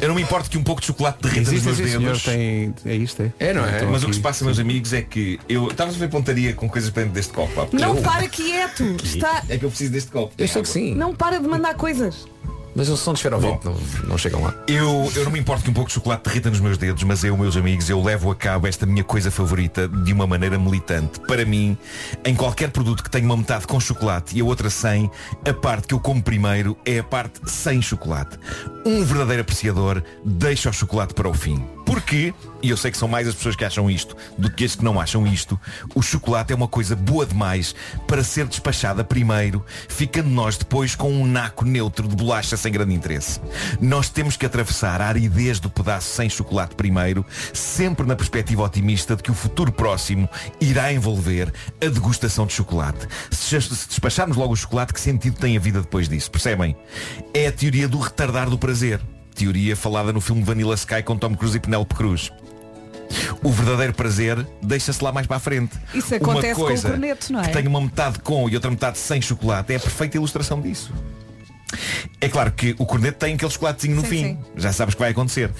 eu não me importo que um pouco de chocolate derreta Existe, nos meus dedos. tem, é isto, é? É, não é? Mas o que se passa, meus amigos, é que eu estava a ver pontaria com coisas para dentro deste copo. Não eu- para quieto. Está... É que eu preciso deste copo. Eu sei que sim. Não para de mandar coisas. Mas o som de esferovite não, não chegam lá. Eu, eu não me importo que um pouco de chocolate derreta nos meus dedos, mas eu, meus amigos, eu levo a cabo esta minha coisa favorita de uma maneira militante. Para mim, em qualquer produto que tenha uma metade com chocolate e a outra sem, a parte que eu como primeiro é a parte sem chocolate. Um verdadeiro apreciador deixa o chocolate para o fim. Porquê? E eu sei que são mais as pessoas que acham isto do que as que não acham isto. O chocolate é uma coisa boa demais para ser despachada primeiro, ficando nós depois com um naco neutro de bolacha sem grande interesse. Nós temos que atravessar a aridez do pedaço sem chocolate primeiro, sempre na perspectiva otimista de que o futuro próximo irá envolver a degustação de chocolate. Se despacharmos logo o chocolate, que sentido tem a vida depois disso? Percebem? É a teoria do retardar do prazer. Teoria falada no filme Vanilla Sky com Tom Cruise e Penélope Cruz. O verdadeiro prazer deixa-se lá mais para a frente. Isso Uma acontece com o coisa corneto, não é? Que tem uma metade com e outra metade sem chocolate é a perfeita ilustração disso. É claro que o corneto tem aquele chocolatezinho no Sim, fim. sim. Já sabes que vai acontecer.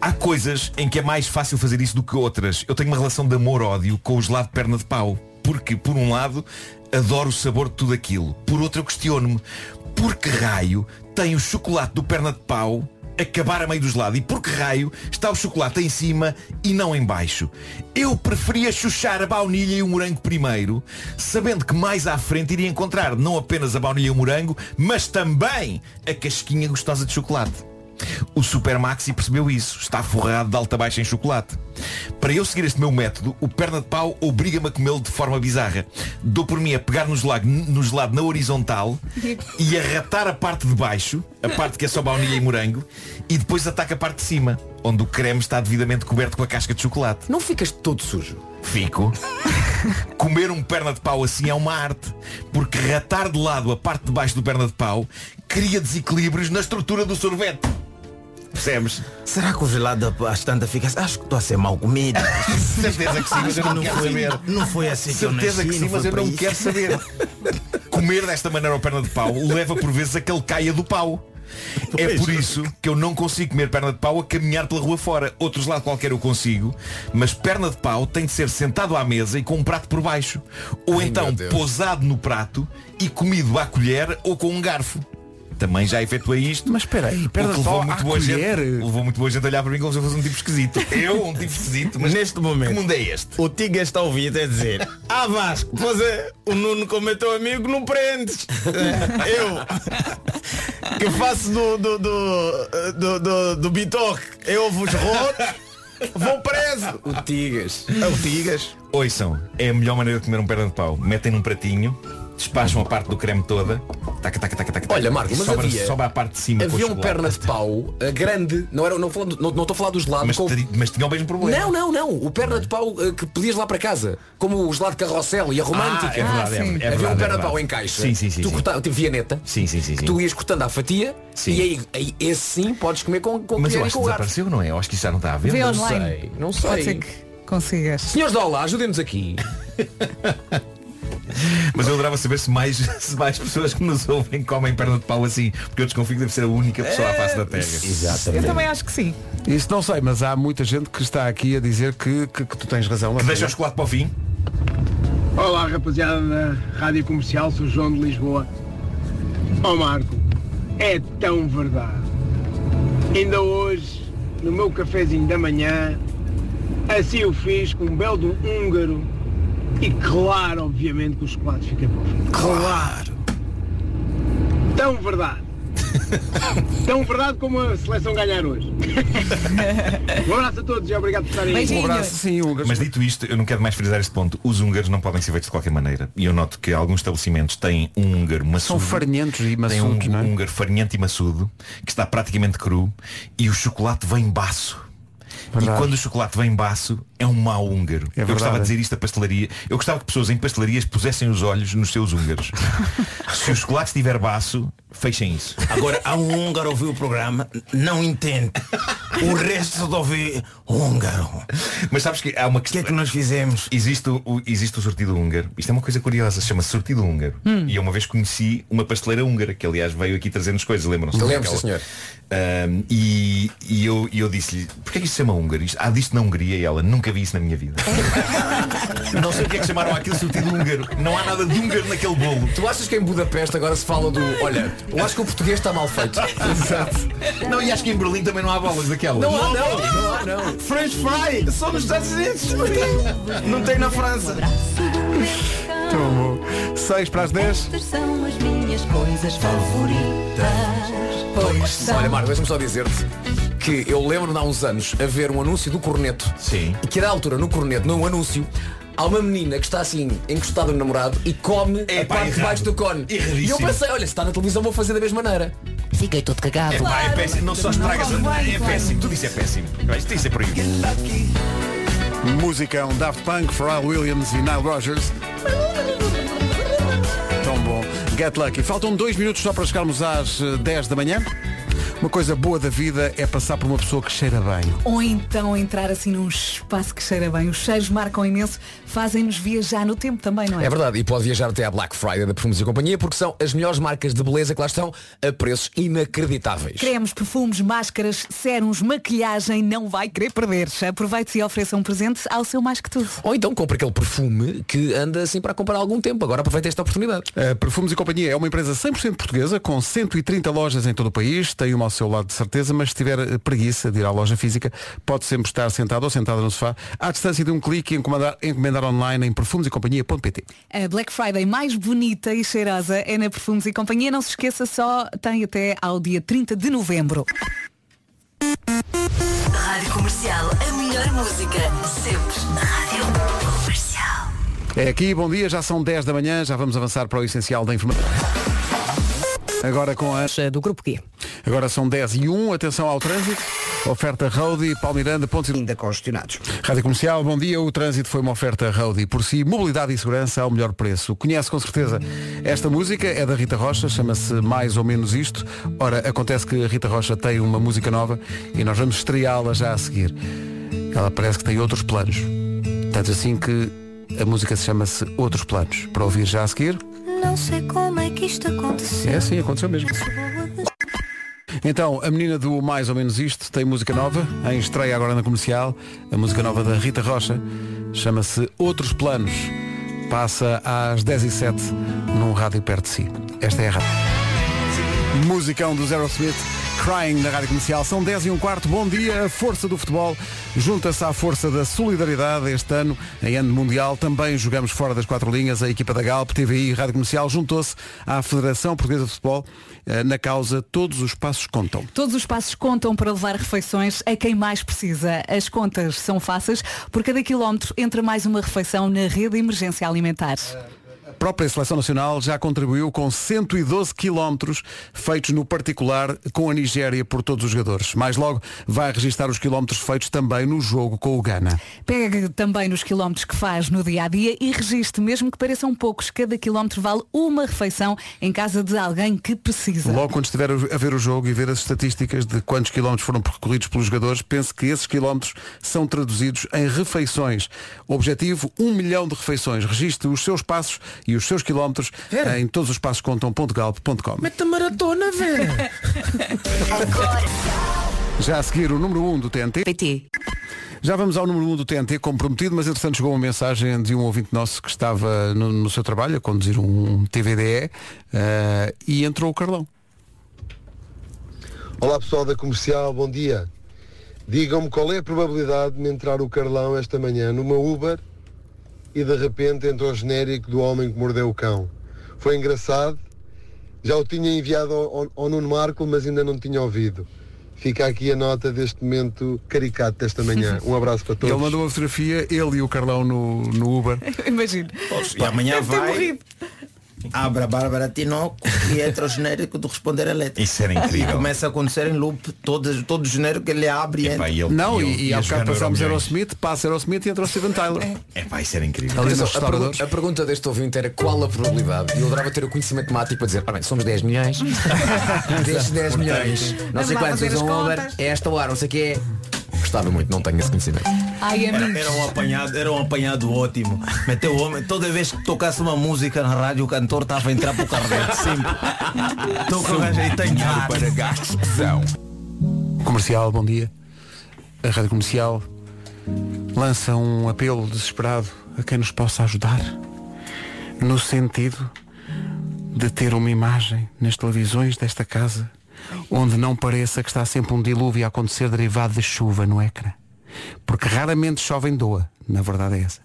Há coisas em que é mais fácil fazer isso do que outras. Eu tenho uma relação de amor-ódio com o gelado de perna de pau. Porque, por um lado, adoro o sabor de tudo aquilo. Por outro, eu questiono-me. Por que raio tem o chocolate do perna de pau acabar a meio do gelado? E por que raio está o chocolate em cima e não em baixo? Eu preferia chuchar a baunilha e o morango primeiro, sabendo que mais à frente iria encontrar não apenas a baunilha e o morango, mas também a casquinha gostosa de chocolate. O Super Maxi percebeu isso. Está forrado de alta baixa em chocolate. Para eu seguir este meu método, o perna de pau obriga-me a comê-lo de forma bizarra. Dou por mim a pegar no gelado, no gelado na horizontal e a ratar a parte de baixo, a parte que é só baunilha e morango, e depois ataca a parte de cima, onde o creme está devidamente coberto com a casca de chocolate. Não ficas todo sujo. Fico. Comer um perna de pau assim é uma arte. Porque ratar de lado a parte de baixo do perna de pau cria desequilíbrios na estrutura do sorvete. Percebes? Será que o gelado às tantas fica assim? Acho que estou a ser mal comido. Certeza que sim, mas eu não, Não quero foi- saber. não foi assim que eu Certeza nasci, que sim, não mas eu não isso. quero saber. Comer desta maneira ao perna de pau leva por vezes a que ele caia do pau. É Pois. por isso que eu não consigo comer perna de pau a caminhar pela rua fora. Outros lados qualquer eu consigo, mas perna de pau tem de ser sentado à mesa e com um prato por baixo. Ou Ai, então pousado no prato e comido à colher ou com um garfo. Também já efetuei isto. Mas espera aí, de levou pau muito boa gente, levou muito boa gente a olhar para mim como se eu fosse um tipo esquisito. Eu, um tipo esquisito, mas Neste momento. que mundo é este? O Tiga está a ouvir até dizer Ah Vasco, pois é, o Nuno como é teu amigo não prendes Eu Que faço do do, do, do, do, do bitoque Eu vos roto Vou preso O Tigas. É o Tigas Ouçam, é a melhor maneira de comer um perna de pau. Metem num pratinho, despacham a parte do creme toda. Taca, taca, taca, taca, Olha, Marco, mas sobra, havia, sobra a parte de cima havia um perna de pau eh, grande, não era, não estou não, não estou a falar do gelado. Mas, com- mas tinha o mesmo problema. Não, não, não. O perna de pau eh, que pedias lá para casa. Como o gelado de carrossel e a romântica. Ah, é verdade, é- é Havia verdade, um é perna de pau em caixa. Sim, sim, sim, Tu sim. cortava, tipo vianeta. Sim, sim, sim. sim. Tu ias cortando à fatia. Sim. E aí, aí esse sim podes comer com, com Mas eu acho que desapareceu, não é? Eu acho que isso já não está a ver. Não sei, não sei. Pode ser que consigas. Senhores da Olá, ajudem-nos aqui. Mas eu adorava saber se mais, se mais pessoas que nos ouvem comem perna de pau assim. Porque eu desconfio que deve ser a única pessoa à face da terra. Eu também acho que sim. Isso não sei, mas há muita gente que está aqui a dizer que, que, que tu tens razão. Que deixa o chocolate para o fim. Olá rapaziada da Rádio Comercial, sou João de Lisboa. Ó Marco, é tão verdade. Ainda hoje, no meu cafezinho da manhã, assim eu fiz com um belo húngaro e claro, obviamente, que o chocolate fica para o fim. Claro! Tão verdade. tão verdade como a seleção ganhar hoje. um abraço a todos e obrigado por estarem aí. Um abraço, sim, húngaros. Mas dito isto, eu não quero mais frisar este ponto. Os húngaros não podem ser feitos de qualquer maneira. E eu noto que alguns estabelecimentos têm um húngaro maçudo. São farinhentos e Tem um maçudos, não é? húngaro farinhento e maçudo, que está praticamente cru, e o chocolate vem baço. Verdade. E quando o chocolate vem baço, é um mau húngaro. eu verdade. gostava de dizer isto a pastelaria. Eu gostava que pessoas em pastelarias pusessem os olhos nos seus húngaros. Se o chocolate estiver baço, fechem isso. Agora há um húngaro a ouvir o programa Não entende O resto de ouvir húngaro Mas sabes que há uma questão. que é que nós fizemos? Existe o, o- existe o sortido húngaro. Isto é uma coisa curiosa, chama-se sortido húngaro. Hum. E eu uma vez conheci uma pasteleira húngara, que aliás veio aqui trazendo-nos coisas, lembram-se? Lembro-se, Aquela- senhor. Ahm, e, e eu, e eu disse-lhe, porquê é que isto se chama húngaro? Há disto na Hungria e ela, nunca vi isso na minha vida. não sei o que é que chamaram aquilo sortido húngaro. Não há nada de húngaro naquele bolo. Tu achas que em Budapeste agora se fala do. Olha, eu acho que o português está mal feito. Exato. Não, e acho que em Berlim também não há bolas daquelas. Não há, não, não há, não. French fry Só nos Estados Unidos Não tem na França Tão bom. 6 para as 10. Estas são as minhas coisas favoritas. Pois são. Olha, Marco, deixa-me só dizer-te que eu lembro-me há uns anos a ver um anúncio do Corneto. Sim. E que a da altura, no Corneto, num anúncio, há uma menina que está assim, encostada no namorado e come a pá, parte de baixo do cone. E eu pensei, olha, se está na televisão vou fazer da mesma maneira. Fiquei todo cagado. É, pá, é péssimo. Não só estragas, Não, é claro. péssimo. Tudo isso é péssimo. Isto tem que ser proibido. Musicão Daft Punk, Pharrell Williams e Nile Rogers. Tão bom. Get Lucky. Faltam dois minutos só para chegarmos às eh, 10 da manhã. Uma coisa boa da vida é passar por uma pessoa que cheira bem. Ou então entrar assim num espaço que cheira bem. Os cheiros marcam imenso, fazem-nos viajar no tempo também, não é? É verdade, e pode viajar até à Black Friday da Perfumes e Companhia porque são as melhores marcas de beleza que lá estão a preços inacreditáveis. Cremes, perfumes, máscaras, sérums, maquilhagem, não vai querer perder. Aproveite e ofereça um presente ao seu mais que tudo. Ou então compra aquele perfume que anda assim para comprar há algum tempo. Agora aproveita esta oportunidade. A Perfumes e Companhia é uma empresa 100% portuguesa, com 130 lojas em todo o país, tem uma ao seu lado de certeza, mas se tiver eh, preguiça de ir à loja física, pode sempre estar sentado ou sentada no sofá, à distância de um clique e encomendar, encomendar online em perfumesecompanhia.pt. A Black Friday mais bonita e cheirosa é na Perfumes e Companhia. Não se esqueça, só tem até ao dia 30 de novembro. Rádio Comercial, a melhor música, sempre. Rádio Comercial. É aqui, bom dia, já são 10 da manhã, já vamos avançar para o essencial da informação. Agora com a do Grupo Q. Agora são 10 e 1, atenção ao trânsito. Oferta Roadie, Palmiranda, pontos ainda congestionados. Rádio Comercial, bom dia. O trânsito foi uma oferta Roadie. Por si, mobilidade e segurança ao melhor preço. Conhece com certeza esta música, é da Rita Rocha, chama-se Mais ou Menos Isto. Ora, acontece que a Rita Rocha tem uma música nova e nós vamos estreá-la já a seguir. Ela parece que tem outros planos. Tanto assim que a música se chama-se Outros Planos. Para ouvir já a seguir. Não sei como é que isto aconteceu. É assim, aconteceu mesmo. Então, a menina do Mais ou Menos Isto tem música nova, em estreia agora na comercial, a música nova da Rita Rocha, chama-se Outros Planos. Passa às 10 e 07 num rádio perto de si. Esta é a rádio. Musicão do Zero Smith, Crying na rádio comercial. São 10 e um quarto. Bom dia. A força do futebol junta-se à força da solidariedade este ano, em ano mundial. Também jogamos fora das quatro linhas. A equipa da Galp, TVI e Rádio Comercial juntou-se à Federação Portuguesa de Futebol eh, na causa Todos os Passos Contam. Todos os passos contam para levar refeições a quem mais precisa. As contas são fáceis. Por cada quilómetro entra mais uma refeição na rede de emergência alimentar. A própria Seleção Nacional já contribuiu com 112 quilómetros feitos no particular com a Nigéria por todos os jogadores. Mais logo vai registrar os quilómetros feitos também no jogo com o Ghana. Pega também nos quilómetros que faz no dia a dia e registre, mesmo que pareçam poucos, cada quilómetro vale uma refeição em casa de alguém que precisa. Logo quando estiver a ver o jogo e ver as estatísticas de quantos quilómetros foram percorridos pelos jogadores, pense que esses quilómetros são traduzidos em refeições. O objetivo, um milhão de refeições. Registre os seus passos e os seus quilómetros em todos os passos contam.galp.com. Mete a maratona, velho. Já a seguir o número 1 um do TNT. PT. Já vamos ao número 1 um do TNT, como prometido, mas entretanto chegou uma mensagem de um ouvinte nosso que estava no, no seu trabalho a conduzir um TVDE eh, e entrou o Carlão. Olá pessoal da comercial, bom dia. Digam-me qual é a probabilidade de me entrar o Carlão esta manhã numa Uber e de repente entra o genérico do homem que mordeu o cão. Foi engraçado, já o tinha enviado ao, ao, ao Nuno Marco, mas ainda não tinha ouvido. Fica aqui a nota deste momento caricato desta manhã. Um abraço para todos. Ele mandou uma fotografia, ele e o Carlão no, no Uber. Imagino. E amanhã vai, abre a Bárbara Tinoco e entra o genérico do responder a letra. Isso era E incrível. começa a acontecer em loop todo, todo o genérico que ele abre e entra. Epá, e ele- Não, e ele e, e jogar bocado Euromilhões. Aerosmith, passa Aerosmith e entra o Steven Tyler. É pá, isso era incrível. Atenção, a, pergu- a pergunta deste ouvinte era qual a probabilidade? E eu adorava ter o conhecimento matemático para dizer, ora bem, somos 10 milhões. Destes 10 milhões, não sei quantos usam Uber, é esta hora, não sei o que é. Gostava muito, não tenho esse conhecimento. Ai, Era, amigos. era um apanhado, era um apanhado ótimo. Meteu o homem, toda vez que tocasse uma música na rádio, o cantor estava a entrar para o carro dele, sempre. Toca o gajo aí, tem ar. para gastos que são. Comercial, bom dia. A Rádio Comercial lança um apelo desesperado a quem nos possa ajudar no sentido de ter uma imagem nas televisões desta casa onde não pareça que está sempre um dilúvio a acontecer derivado de chuva no ecrã. Porque raramente chove em Doa, na verdade é essa.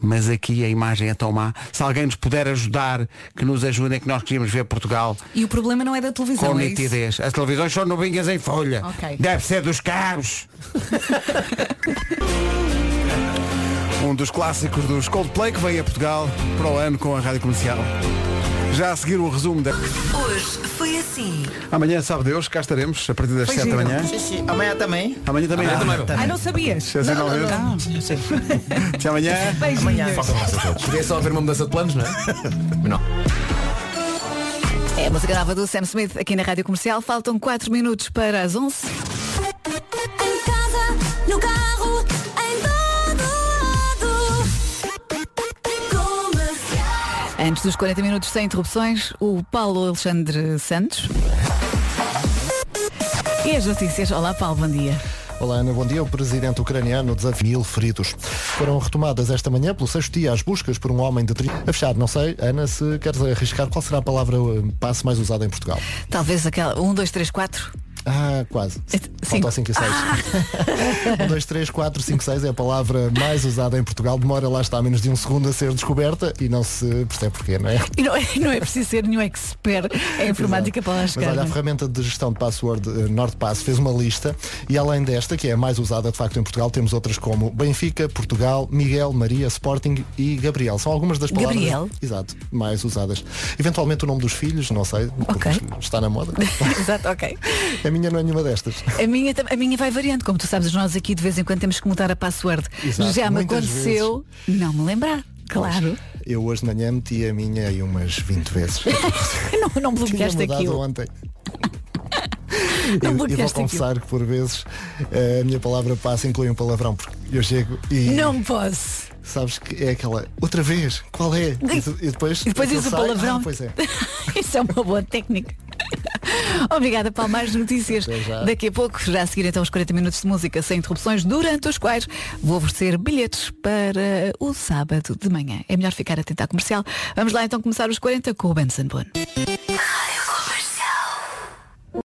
Mas aqui a imagem é tão má. Se alguém nos puder ajudar, que nos ajudem, que nós queríamos ver Portugal E o problema não é da televisão, com é isso? nitidez. As televisões são novinhas em folha. Ok. Deve ser dos carros. um dos clássicos dos Coldplay que vem a Portugal para o ano com a Rádio Comercial. Já a seguir o resumo da... Hoje foi assim. Amanhã, sabe Deus, cá estaremos a partir das Foi 7 da manhã. Sim, sim. Amanhã também. Amanhã também. Amanhã há. também. Ai, não sabias? Se não, Não, não, não. Até amanhã. Beijinhos. Amanhã. Podia só haver uma mudança de planos, não é? Mas não. É a música nova do Sam Smith aqui na Rádio Comercial. Faltam 4 minutos para as 11. Antes dos 40 minutos sem interrupções, o Paulo Alexandre Santos. E as notícias. Olá, Paulo, bom dia. Olá Ana, bom dia. O presidente ucraniano desafia mil feridos. Foram retomadas esta manhã pelo sexto dia as buscas por um homem de 30... A fechar, não sei, Ana, se queres arriscar, qual será a palavra eh, passe mais usada em Portugal? Talvez aquela 1, 2, 3, 4. Ah, quase. Falta o 5 e 6. 1, 2, 3, 4, 5, 6 é a palavra mais usada em Portugal. Demora lá está menos de um segundo a ser descoberta e não se percebe porquê, não é? E não, é- não é preciso ser nenhum expert em informática para lá Mas chegar. olha, a é? ferramenta de gestão de password eh, NordPass fez uma lista e além desta, que é a mais usada de facto em Portugal, temos outras como Benfica, Portugal, Miguel, Maria, Sporting e Gabriel. São algumas das palavras Gabriel? exato, mais usadas. Eventualmente o nome dos filhos, não sei, porque está na moda. Exato, ok. A minha não é nenhuma destas. A minha, a minha vai variando, como tu sabes, nós aqui de vez em quando temos que mudar a password. Exato, Já me aconteceu não me lembrar. Claro. Eu hoje de manhã meti a minha aí umas 20 vezes. não, não bloqueaste aquilo. ontem. Não e, e vou confessar que por vezes eh, a minha palavra passa inclui um palavrão, porque eu chego e Não posso. Sabes que é aquela outra vez, qual é? E, e depois, E depois diz o sai, palavrão. ah, pois é. Isso é uma boa técnica. Obrigada, Paulo. Mais notícias. Daqui a pouco, já a seguir então os 40 minutos de música sem interrupções, durante os quais vou oferecer bilhetes para o sábado de manhã. É melhor ficar atento à comercial. Vamos lá então começar os 40 com o Benson Boone.